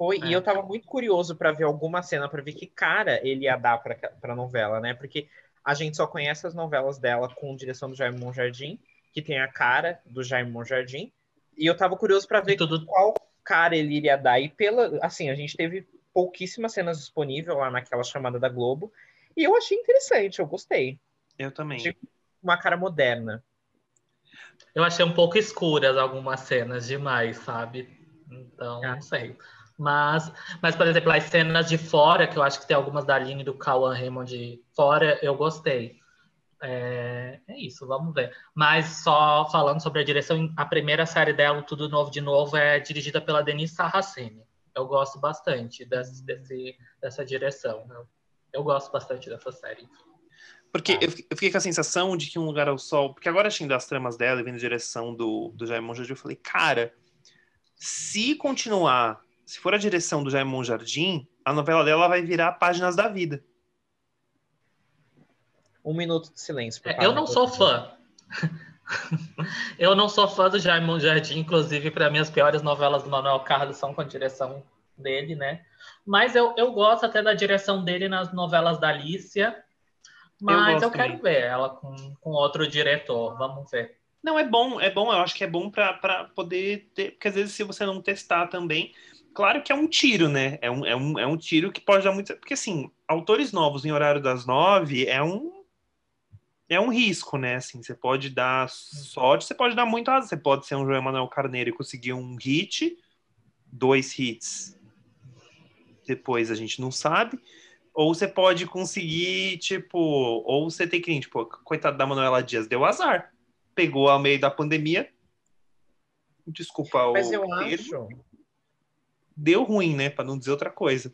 Foi, É. e eu tava muito curioso pra ver alguma cena, pra ver que cara ele ia dar pra, pra novela, né? Porque a gente só conhece as novelas dela com direção do Jaime Monjardim, que tem a cara do Jaime Monjardim, e eu tava curioso pra ver tudo qual cara ele iria dar. E pela, assim, a gente teve pouquíssimas cenas disponíveis lá naquela chamada da Globo, e eu achei interessante, eu gostei. Eu também. De- Uma cara moderna. Eu achei um pouco escuras algumas cenas demais, sabe? Então, Ah. não sei. Mas, mas, por exemplo, as cenas de fora, que eu acho que tem algumas da Aline do Cauã Raymond fora, eu gostei. É, é isso, vamos ver. Mas só falando sobre a direção, a primeira série dela, Tudo Novo de Novo, é dirigida pela Denise Sarraceni. Eu gosto bastante desse, desse- dessa direção. Eu, eu gosto bastante dessa série. Porque Ah. eu, fi- eu fiquei com a sensação de que Um Lugar ao Sol. Porque agora, assistindo as tramas dela e vendo a direção do, do Jaimon Jardim, eu falei, cara, se continuar, se for a direção do Jaimon Jardim, a novela dela vai virar Páginas da Vida. Um minuto de silêncio. É, eu não sou fã. eu não sou fã do Jaime Jardim, inclusive, para mim, as piores novelas do Manuel Carlos são com a direção dele, né? Mas eu, eu gosto até da direção dele nas novelas da Alicia. Mas eu, gosto quero ver ela com, com outro diretor. Vamos ver. Não, é bom, é bom, eu acho que é bom pra poder ter. Porque às vezes, se você não testar também. Claro que é um tiro, né? É um, é um, é um tiro que pode dar muito. Porque, assim, autores novos em horário das nove é um. É um risco, né? Assim, você pode dar sorte, você pode dar muito azar. Você pode ser um João Manuel Carneiro e conseguir um hit, dois hits. Depois a gente não sabe. Ou você pode conseguir, tipo. Ou você tem que, tipo, coitado da Manuela Dias, deu azar pegou ao meio da pandemia. Desculpa o Mas eu termo, acho. Deu ruim, né? Para não dizer outra coisa.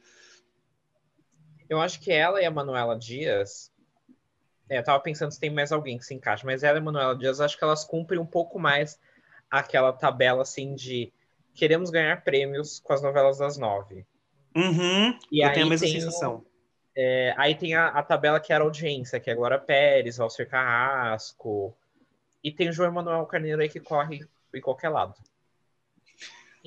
Eu acho que ela e a Manuela Dias. É, eu tava pensando se tem mais alguém que se encaixa, mas ela e a Manuela Dias, acho que elas cumprem um pouco mais aquela tabela assim de queremos ganhar prêmios com as novelas das nove. Uhum, E eu tenho a mesma tem sensação. É, aí tem a, a tabela que era audiência, que é Glória Pérez, Valcer Carrasco. E tem o João Manuel Carneiro aí que corre em qualquer lado.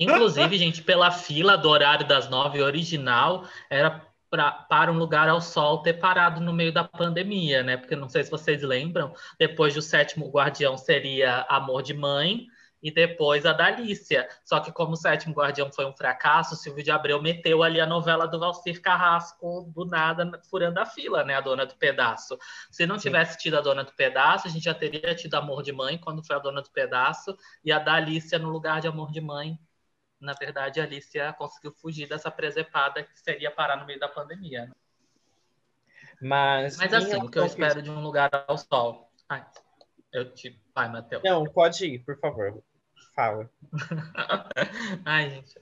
Inclusive, gente, pela fila do horário das nove original, era pra, para um lugar ao sol ter parado no meio da pandemia, né? Porque não sei se vocês lembram, depois do sétimo guardião seria Amor de Mãe e depois a da Alicia. Só que como o sétimo guardião foi um fracasso, o Silvio de Abreu meteu ali a novela do Valcir Carrasco do nada, furando a fila, né? A dona do pedaço. Se não tivesse tido a dona do pedaço, a gente já teria tido Amor de Mãe quando foi a dona do pedaço e a da Alicia no lugar de Amor de Mãe na verdade, a Alicia conseguiu fugir dessa presepada que seria parar no meio da pandemia. né? Mas, Mas assim, o que eu espero de um lugar ao sol. Ai, eu te. Vai, Matheus. Não, pode ir, por favor. Fala. Ai, gente.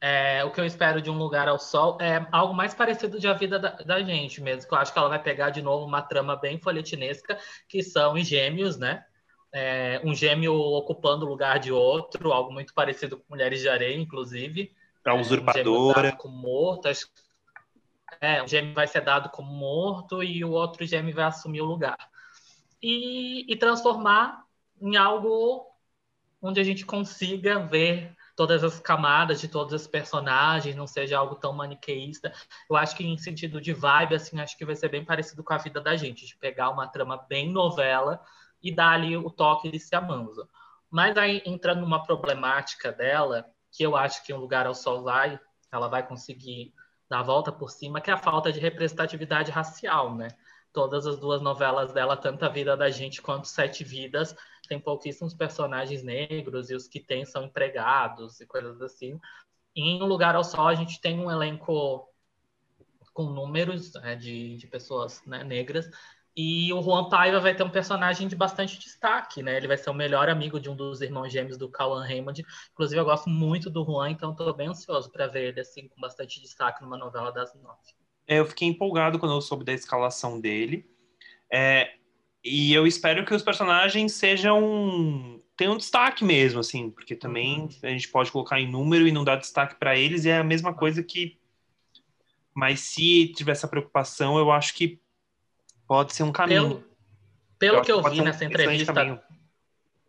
É, o que eu espero de um lugar ao sol é algo mais parecido de a vida da, da gente mesmo. Que eu acho que ela vai pegar de novo uma trama bem folhetinesca, que são os gêmeos, né? É, um gêmeo ocupando o lugar de outro, algo muito parecido com Mulheres de Areia, inclusive. A É, um gêmeo usurpadora. dado como morto. É, um gêmeo vai ser dado como morto e o outro gêmeo vai assumir o lugar. E, e transformar em algo onde a gente consiga ver todas as camadas de todos os personagens, não seja algo tão maniqueísta. Eu acho que em sentido de vibe, assim, acho que vai ser bem parecido com a vida da gente, de pegar uma trama bem novela e dar ali o toque de se amanza. Mas aí entrando numa problemática dela, que eu acho que um lugar ao sol vai, ela vai conseguir dar a volta por cima, que é a falta de representatividade racial, né? Todas as duas novelas dela, tanto a vida da gente quanto Sete Vidas, tem pouquíssimos personagens negros e os que tem são empregados e coisas assim. E em Um Lugar ao Sol a gente tem um elenco com números né, de, de pessoas né, negras e o Juan Paiva vai ter um personagem de bastante destaque, né? Ele vai ser o melhor amigo de um dos irmãos gêmeos do Cauan Raymond. Inclusive, eu gosto muito do Juan, então estou bem ansioso para ver ele assim com bastante destaque numa novela das nove. É, eu fiquei empolgado quando eu soube da escalação dele. É, e eu espero que os personagens sejam tenham destaque mesmo, assim, porque também uhum. a gente pode colocar em número e não dar destaque para eles e é a mesma coisa que. Mas se tiver essa preocupação, eu acho que Pode ser um caminho. Pelo, pelo que eu vi nessa entrevista,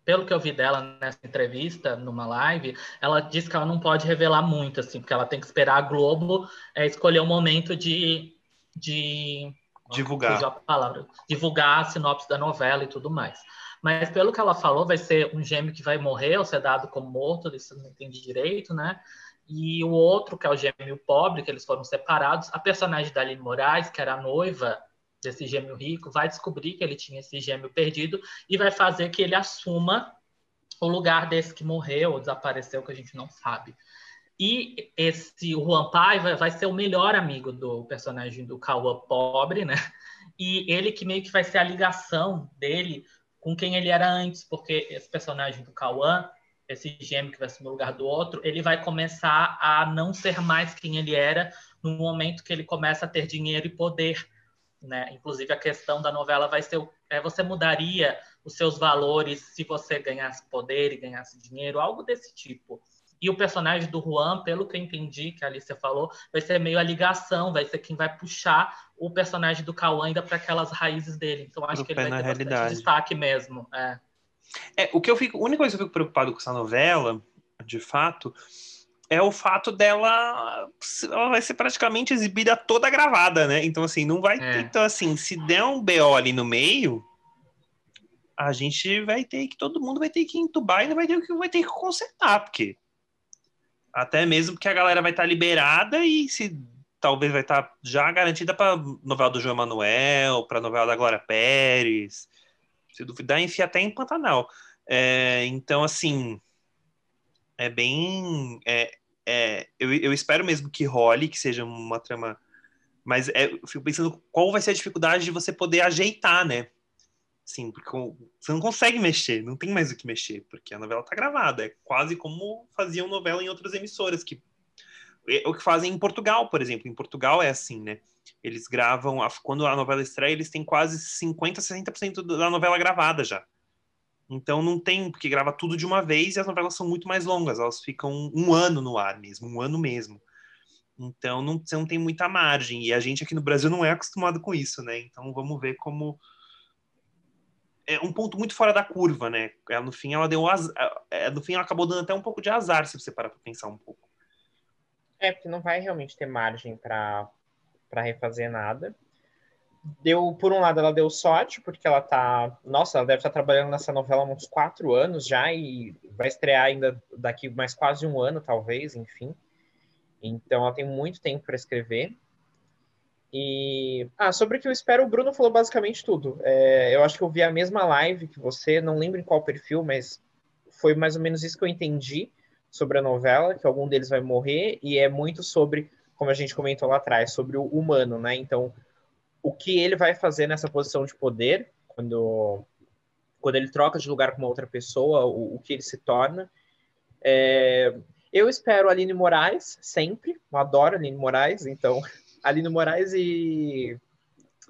pelo que eu vi dela nessa entrevista, numa live, ela disse que ela não pode revelar muito, assim, porque ela tem que esperar a Globo é, escolher o um momento de, de divulgar a palavra, divulgar a sinopse da novela e tudo mais. Mas pelo que ela falou, vai ser um gêmeo que vai morrer ou ser dado como morto, isso não entendi direito, né? E o outro, que é o gêmeo pobre, que eles foram separados, a personagem da Aline Moraes, que era noiva desse gêmeo rico, vai descobrir que ele tinha esse gêmeo perdido e vai fazer que ele assuma o lugar desse que morreu ou desapareceu, que a gente não sabe. E esse Juan Paiva vai ser o melhor amigo do personagem do Cauã pobre, né? E ele que meio que vai ser a ligação dele com quem ele era antes, porque esse personagem do Cauã, esse gêmeo que vai assumir o lugar do outro, ele vai começar a não ser mais quem ele era no momento que ele começa a ter dinheiro e poder né? Inclusive, a questão da novela vai ser: é, você mudaria os seus valores se você ganhasse poder e ganhasse dinheiro, algo desse tipo. E o personagem do Juan, pelo que eu entendi, que a Alicia falou, vai ser meio a ligação, vai ser quem vai puxar o personagem do Cauã ainda para aquelas raízes dele. Então, acho que ele vai ter realidade. bastante destaque mesmo. É. é. o que eu fico, a única coisa que eu fico preocupado com essa novela, de fato, é o fato dela ela vai ser praticamente exibida toda gravada, né? Então assim, não vai é. ter, então assim, se der um BO ali no meio, a gente vai ter que todo mundo vai ter que entubar e vai ter que vai ter que consertar, porque até mesmo porque a galera vai estar tá liberada e se talvez vai estar tá já garantida para novela do João Manuel, para novela da Glória Pérez, se duvidar enfia até em Pantanal. É, então assim, é bem. É, é, eu, eu espero mesmo que role, que seja uma trama. Mas é, eu fico pensando qual vai ser a dificuldade de você poder ajeitar, né? Sim, porque você não consegue mexer, não tem mais o que mexer, porque a novela tá gravada. É quase como faziam novela em outras emissoras, que é o que fazem em Portugal, por exemplo. Em Portugal é assim, né? Eles gravam, quando a novela estreia, eles têm quase 50, 60% da novela gravada já. Então não tem, porque grava tudo de uma vez e as novelas são muito mais longas, elas ficam um ano no ar mesmo, um ano mesmo. Então não, você não tem muita margem. E a gente aqui no Brasil não é acostumado com isso, né? Então vamos ver como. É um ponto muito fora da curva, né? Ela, no fim, ela deu azar, é, no fim, ela acabou dando até um pouco de azar, se você parar para pensar um pouco. É, porque não vai realmente ter margem para refazer nada deu, por um lado, ela deu sorte, porque ela tá. Nossa, ela deve estar trabalhando nessa novela há uns quatro anos já e vai estrear ainda daqui mais quase um ano, talvez, enfim. Então ela tem muito tempo para escrever. E. Ah, sobre o que eu espero, o Bruno falou basicamente tudo. É, eu acho que eu vi a mesma live que você, não lembro em qual perfil, mas foi mais ou menos isso que eu entendi sobre a novela, que algum deles vai morrer, e é muito sobre, como a gente comentou lá atrás, sobre o humano, né? Então o que ele vai fazer nessa posição de poder, quando, quando ele troca de lugar com uma outra pessoa, o, o que ele se torna. É, eu espero Aline Moraes, sempre. Eu adoro Aline Moraes, então. Aline Moraes e.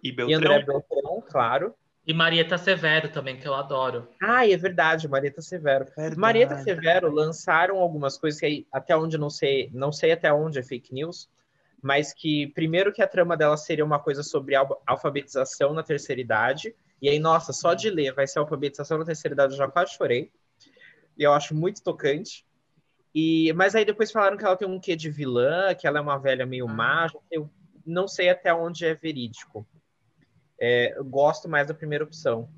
E, Beltrão. e André Beltrão, claro. E Marieta Severo também, que eu adoro. Ah, é verdade, Marieta Severo. Verdade. Marieta Severo lançaram algumas coisas que aí, até onde não sei, não sei até onde é fake news, mas que primeiro que a trama dela seria uma coisa sobre alfabetização na terceira idade, e aí, nossa, só de ler vai ser alfabetização na terceira idade, eu já quase chorei. E eu acho muito tocante. E, mas aí depois falaram que ela tem um quê de vilã, que ela é uma velha meio ah. má. Eu não sei até onde é verídico. É, eu gosto mais da primeira opção.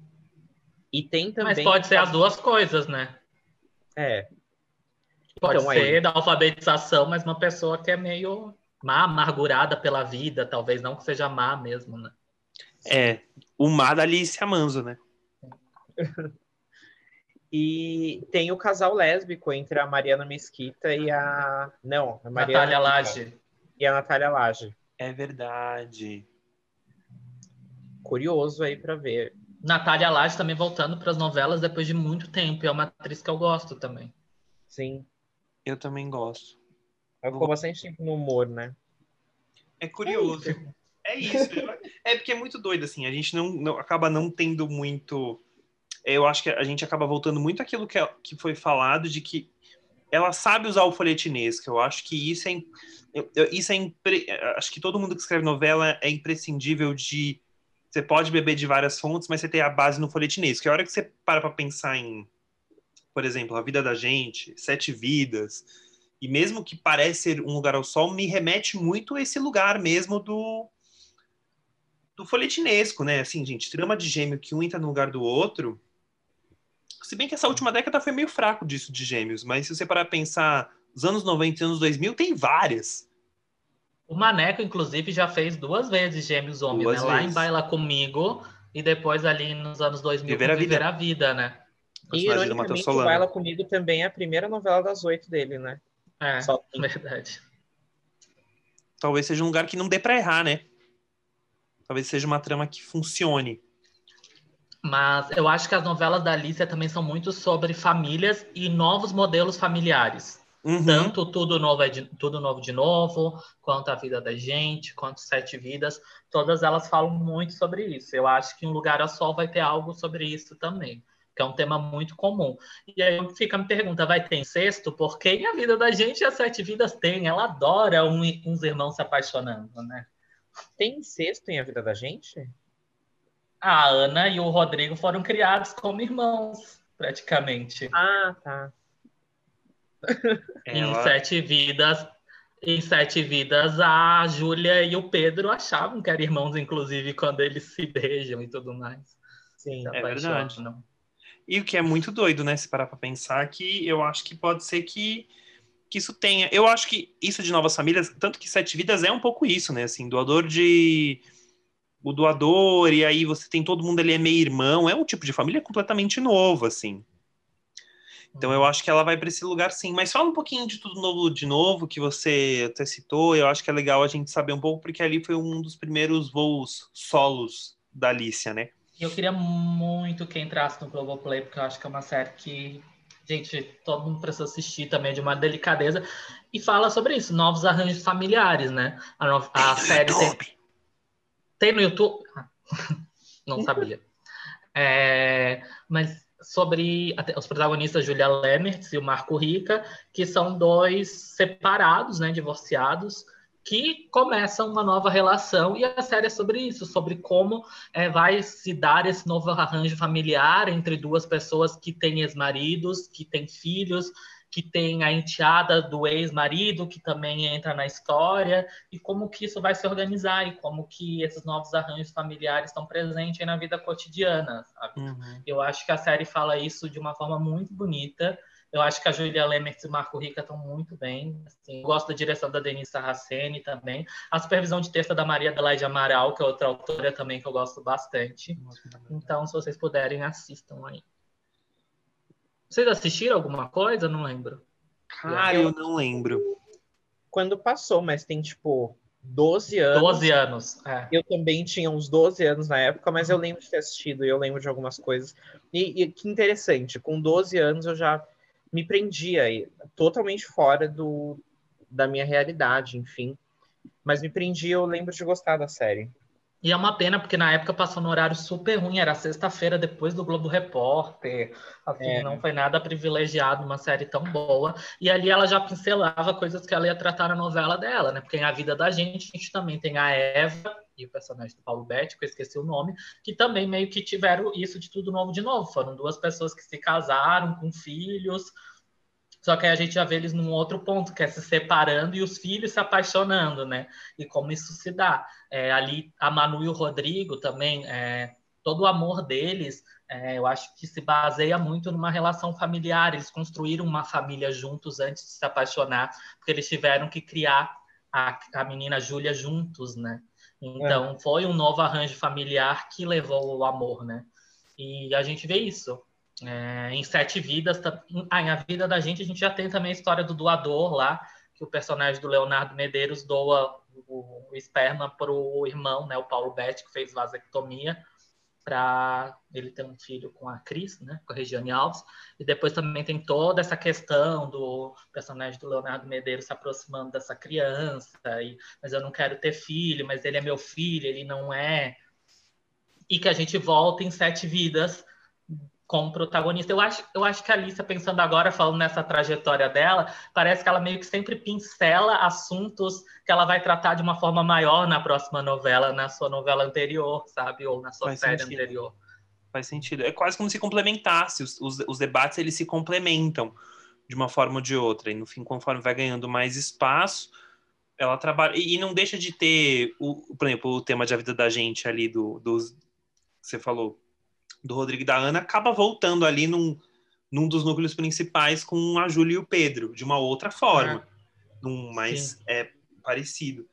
E tem também. Mas pode ser as duas coisas, né? É. Pode então, ser aí... da alfabetização, mas uma pessoa que é meio má, amargurada pela vida, talvez não que seja má mesmo, né? É, o má da Alicia Manso, né? E tem o casal lésbico entre a Mariana Mesquita e a. Não, a Mariana. Natália Lage. E a Natália Lage. É verdade. Curioso aí pra ver. Natália Lage também voltando para as novelas depois de muito tempo. É uma atriz que eu gosto também. Sim. Eu também gosto. Ela ficou bastante tempo no humor, né? É curioso. É isso. É porque é muito doido, assim. A gente não, não- acaba não tendo muito. Eu acho que a gente acaba voltando muito àquilo que, que foi falado de que ela sabe usar o folhetinesco. Eu acho que isso é. Isso é impre- acho que todo mundo que escreve novela é imprescindível de. Você pode beber de várias fontes, mas você tem a base no folhetinesco. E a hora que você para pra pensar em, por exemplo, A Vida da Gente, Sete Vidas, e mesmo que parece ser um lugar ao sol, me remete muito a esse lugar mesmo do do folhetinesco, né? Assim, gente, trama de gêmeo que um entra no lugar do outro. Se bem que essa última década foi meio fraco disso de gêmeos, mas se você parar pra pensar, os anos 90 e anos 2000 tem várias. O Maneco, inclusive, já fez duas vezes Gêmeos Homens, né? Lá em. Baila Comigo e depois ali nos anos 2000 Viver a Vida. Viver a Vida, né? E, ironicamente. Baila Comigo também é a primeira novela das oito dele, né? É, Só que- verdade. Talvez seja um lugar que não dê pra errar, né? Talvez seja uma trama que funcione. Mas eu acho que as novelas da Alicia também são muito sobre famílias e novos modelos familiares. Uhum. Tanto Tudo Novo, é de, Tudo Novo de Novo, quanto A Vida da Gente, quanto Sete Vidas, todas elas falam muito sobre isso. Eu acho que Um Lugar a Sol vai ter algo sobre isso também, que é um tema muito comum. E aí fica me pergunta, vai ter incesto? Porque em A Vida da Gente as Sete Vidas tem, ela adora um- uns irmãos se apaixonando, né? Tem incesto em A Vida da Gente? A Ana e o Rodrigo foram criados como irmãos, praticamente. Ah, tá. Em Ela- Sete Vidas, em Sete Vidas, a Júlia e o Pedro achavam que eram irmãos, inclusive, quando eles se beijam e tudo mais. Sim. É verdade. apaixonam. E o que é muito doido, né? Se parar pra pensar que eu acho que pode ser que, que isso tenha. Eu acho que isso de novas famílias, tanto que Sete Vidas é um pouco isso, né? Assim, doador de. O doador, e aí você tem todo mundo ali é meio irmão, é um tipo de família completamente novo, assim. Então eu acho que ela vai para esse lugar sim. Mas fala um pouquinho de tudo novo de novo, que você até citou. Eu acho que é legal a gente saber um pouco, porque ali foi um dos primeiros voos solos da Alicia, né? E eu queria muito que entrasse no Globoplay, porque eu acho que é uma série que, gente, todo mundo precisa assistir também, de uma delicadeza. E fala sobre isso, novos arranjos familiares, né? A, no- a série tem, Tem no YouTube? Ah, Não sabia. É, mas sobre os protagonistas Julia Lemertz e o Marco Rica, que são dois separados, né, divorciados, que começam uma nova relação e a série é sobre isso, sobre como é, vai se dar esse novo arranjo familiar entre duas pessoas que têm ex-maridos, que têm filhos, que tem a enteada do ex-marido que também entra na história e como que isso vai se organizar e como que esses novos arranjos familiares estão presentes na vida cotidiana? Uhum. Eu acho que a série fala isso de uma forma muito bonita. Eu acho que a Julia Lemertz e o Marco Rica estão muito bem. Assim, eu gosto da direção da Denise Sarraceni também. A supervisão de texto é da Maria Adelaide Amaral, que é outra autora também que eu gosto bastante. Então, se vocês puderem, assistam aí. Vocês assistiram alguma coisa? Não lembro. Cara, eu não lembro. Quando passou, mas tem tipo 12 anos. 12 anos. É. Eu também tinha uns 12 anos na época, mas eu lembro de ter assistido e eu lembro de algumas coisas. E, e que interessante, com 12 anos eu já me prendia totalmente fora do, da minha realidade, enfim. Mas me prendia, eu lembro de gostar da série. E é uma pena, porque na época passou no horário super ruim, era sexta-feira depois do Globo Repórter. Assim, É. não foi nada privilegiado, uma série tão boa. E ali ela já pincelava coisas que ela ia tratar na novela dela, né? Porque em A Vida da Gente, a gente também tem a Eva e o personagem do Paulo Betti, que eu esqueci o nome, que também meio que tiveram isso de tudo novo de novo. Foram duas pessoas que se casaram com filhos, só que aí a gente já vê eles num outro ponto, que é se separando e os filhos se apaixonando, né? E como isso se dá. É, ali, a Manu e o Rodrigo também, é, todo o amor deles, é, eu acho que se baseia muito numa relação familiar. Eles construíram uma família juntos antes de se apaixonar, porque eles tiveram que criar a, a menina Júlia juntos, né? Então, foi um novo arranjo familiar que levou ao amor, né? E a gente vê isso. É, em Sete Vidas, ah, em A Vida da Gente, a gente já tem também a história do doador lá, que o personagem do Leonardo Medeiros doa o, o esperma para o irmão, né, o Paulo Betti, que fez vasectomia para ele ter um filho com a Cris, né, com a Regiane Alves, e depois também tem toda essa questão do personagem do Leonardo Medeiros se aproximando dessa criança, e, mas eu não quero ter filho, mas ele é meu filho, ele não é, e que a gente volta em Sete Vidas como protagonista. Eu acho, eu acho que a Alicia, pensando agora, falando nessa trajetória dela, parece que ela meio que sempre pincela assuntos que ela vai tratar de uma forma maior na próxima novela, na sua novela anterior, sabe? Ou na sua Faz série sentido. anterior. Faz sentido. É quase como se complementasse. Os, os, os, debates, eles se complementam de uma forma ou de outra. E, no fim, conforme vai ganhando mais espaço, ela trabalha... E, e não deixa de ter, o, por exemplo, o tema de A Vida da Gente ali, do, dos... Você falou, do Rodrigo e da Ana acaba voltando ali num, num dos núcleos principais com a Júlia e o Pedro, de uma outra forma, é. num mais é, parecido.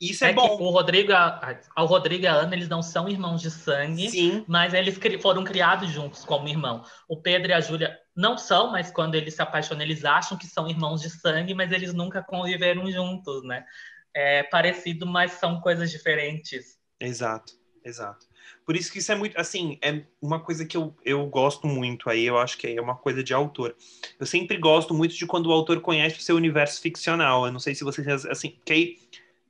Isso é, é bom. o Rodrigo, a, a, o Rodrigo e a Ana, eles não são irmãos de sangue, Sim. mas eles foram criados juntos como irmão. O Pedro e a Júlia não são, mas quando eles se apaixonam, eles acham que são irmãos de sangue, mas eles nunca conviveram juntos, né? É parecido, mas são coisas diferentes. Exato, exato. Por isso que isso é muito, assim, é uma coisa que eu, eu gosto muito aí, eu acho que é uma coisa de autor. Eu sempre gosto muito de quando o autor conhece o seu universo ficcional. Eu não sei se vocês, assim, que aí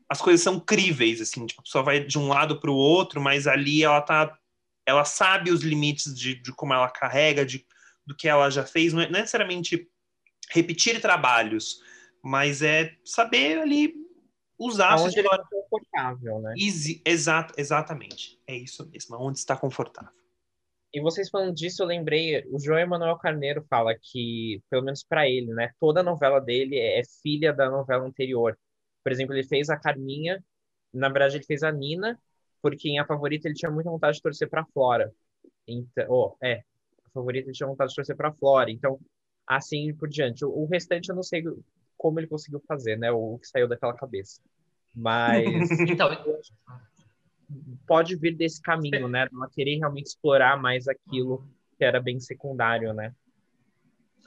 as coisas são críveis, assim, tipo, a pessoa vai de um lado para o outro, mas ali ela tá, ela sabe os limites de, de como ela carrega, de, do que ela já fez, não é necessariamente repetir trabalhos, mas é saber ali usar Aonde a história. Ele confortável, né? Easy, exato, exatamente. É isso mesmo, onde está confortável. E vocês falando disso, eu lembrei, o João Emanuel Carneiro fala que, pelo menos para ele, né, toda a novela dele é filha da novela anterior. Por exemplo, ele fez a Carminha, na verdade ele fez a Nina, porque em A Favorita ele tinha muita vontade de torcer para Flora. Então, oh, é, a Favorita ele tinha vontade de torcer para Flora. Então, assim por diante. O, o restante eu não sei como ele conseguiu fazer, né? O que saiu daquela cabeça. Mas então, pode vir desse caminho, né? Ela querer realmente explorar mais aquilo que era bem secundário, né?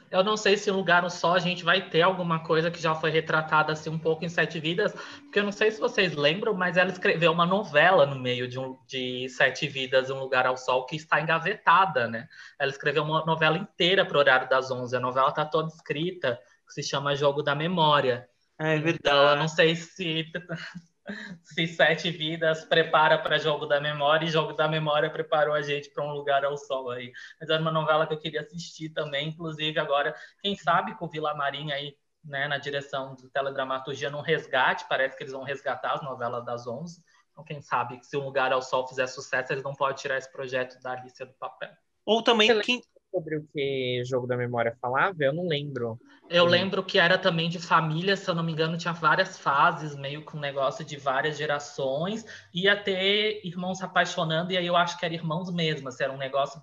Eu não sei se em lugar só a gente vai ter alguma coisa que já foi retratada assim um pouco em Sete Vidas, porque eu não sei se vocês lembram, mas ela escreveu uma novela no meio de, um, de Sete Vidas, Um Lugar ao Sol, que está engavetada, né? Ela escreveu uma novela inteira para o horário das 11. A novela está toda escrita que se chama Jogo da Memória. É verdade. Então, eu não sei se, se Sete Vidas prepara para Jogo da Memória e Jogo da Memória preparou a gente para um lugar ao sol aí. Mas era uma novela que eu queria assistir também, inclusive agora, quem sabe com o Vila Marinha aí, né, na direção de teledramaturgia, num resgate, parece que eles vão resgatar as novelas das 11. Então, quem sabe se um lugar ao sol fizer sucesso, eles não podem tirar esse projeto da lista do papel. Ou também quem, sobre o que Jogo da Memória falava? Eu não lembro. Eu lembro que era também de família, se eu não me engano, tinha várias fases, meio com um negócio de várias gerações. Ia ter irmãos se apaixonando, e aí eu acho que era irmãos mesmo, assim, era um negócio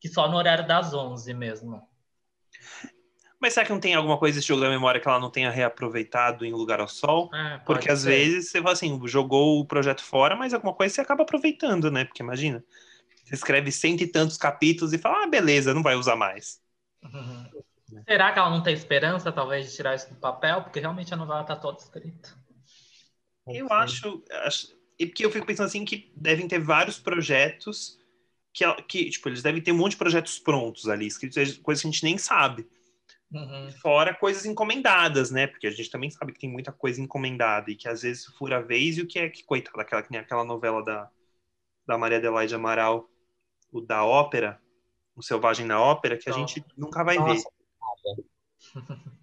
que só no horário das 11 mesmo. Mas será que não tem alguma coisa desse jogo da memória que ela não tenha reaproveitado em Lugar ao Sol? É, Porque às vezes você fala assim, jogou o projeto fora, mas alguma coisa você acaba aproveitando, né? Porque imagina, você escreve cento e tantos capítulos e fala, ah, beleza, não vai usar mais. Uhum. Será que ela não tem esperança, talvez, de tirar isso do papel? Porque realmente a novela está toda escrita. Eu acho, acho. E porque eu fico pensando assim que devem ter vários projetos que, que, tipo, eles devem ter um monte de projetos prontos ali, escritos, coisas que a gente nem sabe. Uhum. Fora coisas encomendadas, né? Porque a gente também sabe que tem muita coisa encomendada e que às vezes fura a vez e o que é que, coitada, aquela, que nem aquela novela da, da Maria Adelaide Amaral, o da ópera, o Selvagem na Ópera, que a gente nunca vai Nossa. ver.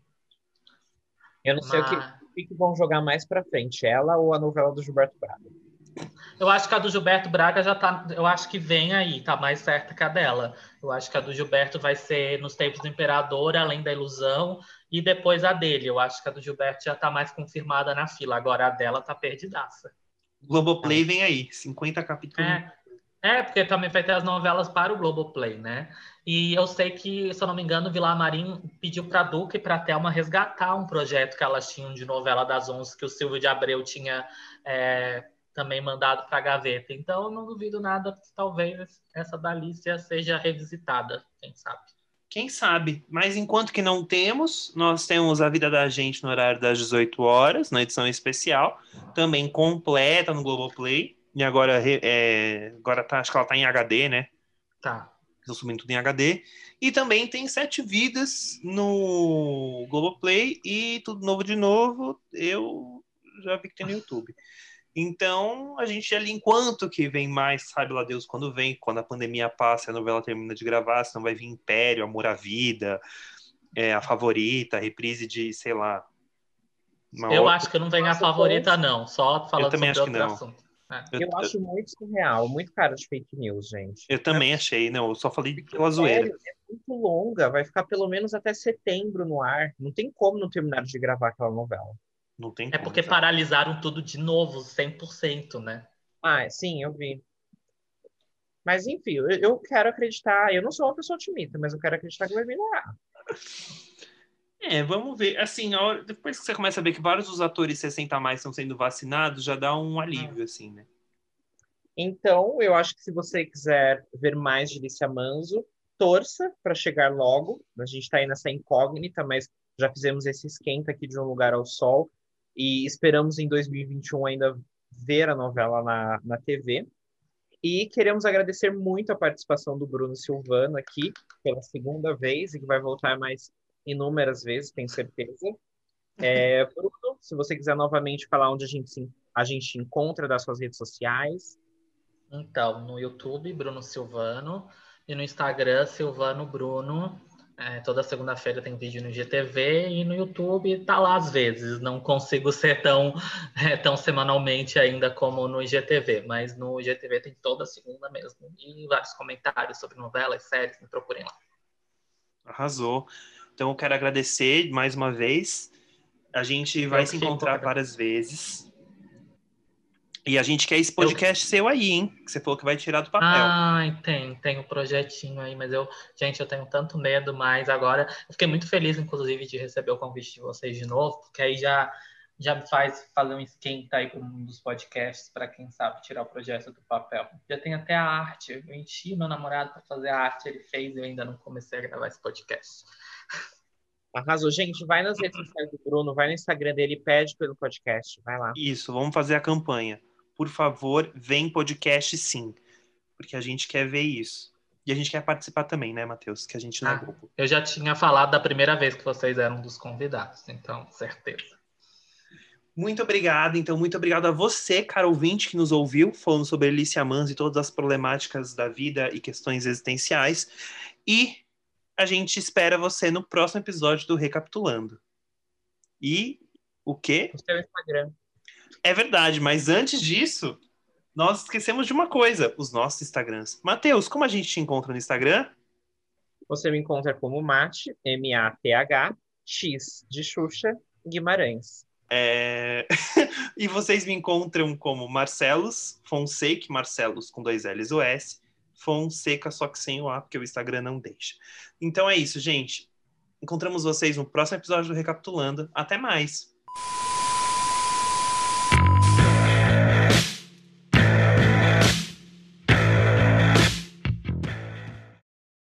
Eu não sei o, que, o que vão jogar mais pra frente, ela ou a novela do Gilberto Braga. Eu acho que a do Gilberto Braga já tá. Eu acho que vem aí, tá mais certa que a dela. Eu acho que a do Gilberto vai ser nos tempos do Imperador, além da ilusão, e depois a dele. Eu acho que a do Gilberto já tá mais confirmada na fila. Agora a dela tá perdidaça. Globoplay vem aí, 50 capítulos. É. É, porque também vai ter as novelas para o Globoplay, né? E eu sei que, se eu não me engano, o Vilar Marim pediu para Duca e para Thelma resgatar um projeto que elas tinham de novela das 11, que o Silvio de Abreu tinha é, também mandado para a gaveta. Então, eu não duvido nada, talvez essa da Alicia seja revisitada, quem sabe. Quem sabe? Mas enquanto que não temos, nós temos a vida da gente no horário das 18 horas, na edição especial, também completa no Globoplay. E agora, é, agora tá, acho que ela tá em HD, né? Tá. Estão subindo tudo em HD. E também tem Sete Vidas no Globoplay e Tudo Novo de Novo. Eu já vi que tem no YouTube. Então, a gente ali, enquanto que vem mais, sabe lá Deus quando vem, quando a pandemia passa, a novela termina de gravar, senão vai vir Império, Amor à Vida, é, a favorita, a reprise de, sei lá. eu outra... acho que não vem a favorita, não, só falando eu também sobre acho outro assunto. É. Eu, eu, acho muito surreal, muito cara de fake news, gente. Eu também achei, não, eu só falei pela zoeira. É muito longa, vai ficar pelo menos até setembro no ar. Não tem como não terminar de gravar aquela novela. Não tem É porque paralisaram tudo de novo, 100%, né? Ah, sim, eu vi. Mas, enfim, eu, eu quero acreditar. Eu não sou uma pessoa otimista, mas eu quero acreditar que vai melhorar. É, vamos ver. Assim, hora, depois que você começa a ver que vários dos atores 60 a mais estão sendo vacinados, já dá um alívio, ah. assim, né? Então, eu acho que se você quiser ver mais de Lícia Manzo, torça para chegar logo. A gente está aí nessa incógnita, mas já fizemos esse esquenta aqui de Um Lugar ao Sol e esperamos em 2021 ainda ver a novela na, na TV. E queremos agradecer muito a participação do Bruno Silvano aqui pela segunda vez e que vai voltar mais inúmeras vezes, tenho certeza. É, Bruno, se você quiser novamente falar onde a gente, a gente encontra das suas redes sociais. Então, no YouTube, Bruno Silvano, e no Instagram, Silvano Bruno. É, toda segunda-feira tem vídeo no GTV e no YouTube tá lá às vezes. Não consigo ser tão, é, tão semanalmente ainda como no IGTV, mas no IGTV tem toda segunda mesmo. E vários comentários sobre novelas, séries, me procurem lá. Arrasou. Então eu quero agradecer mais uma vez. A gente vai eu se encontrar várias vezes. E a gente quer esse podcast eu... seu aí, hein? Que você falou que vai tirar do papel. Ai, tem, tem um projetinho aí, mas eu, gente, eu tenho tanto medo, mas agora eu fiquei muito feliz, inclusive, de receber o convite de vocês de novo, porque aí já, já me faz fazer um esquenta aí para um dos podcasts, para quem sabe tirar o projeto do papel. Já tem até a arte, eu enchi meu namorado para fazer a arte, ele fez e eu ainda não comecei a gravar esse podcast. Arrasou. Gente, vai nas redes sociais do Bruno, vai no Instagram dele e pede pelo podcast. Vai lá. Isso, vamos fazer a campanha por favor, vem podcast sim. Porque a gente quer ver isso. E a gente quer participar também, né, Matheus? Que a gente não é ah, é bobo. Eu já tinha falado da primeira vez que vocês eram dos convidados, então, certeza. Muito obrigado. Então, muito obrigado a você, caro ouvinte, que nos ouviu, falando sobre Alicia Mans e todas as problemáticas da vida e questões existenciais. E a gente espera você no próximo episódio do Recapitulando. E o quê? O seu Instagram. É verdade, mas antes disso, nós esquecemos de uma coisa: os nossos Instagrams. Matheus, como a gente te encontra no Instagram? Você me encontra como Mate, M-A-T-H, X de Xuxa, Guimarães. É... e vocês me encontram como Marcelos Fonseca, Marcelos com dois L's o S, Fonseca só que sem o A, porque o Instagram não deixa. Então é isso, gente. Encontramos vocês no próximo episódio do Recapitulando. Até mais!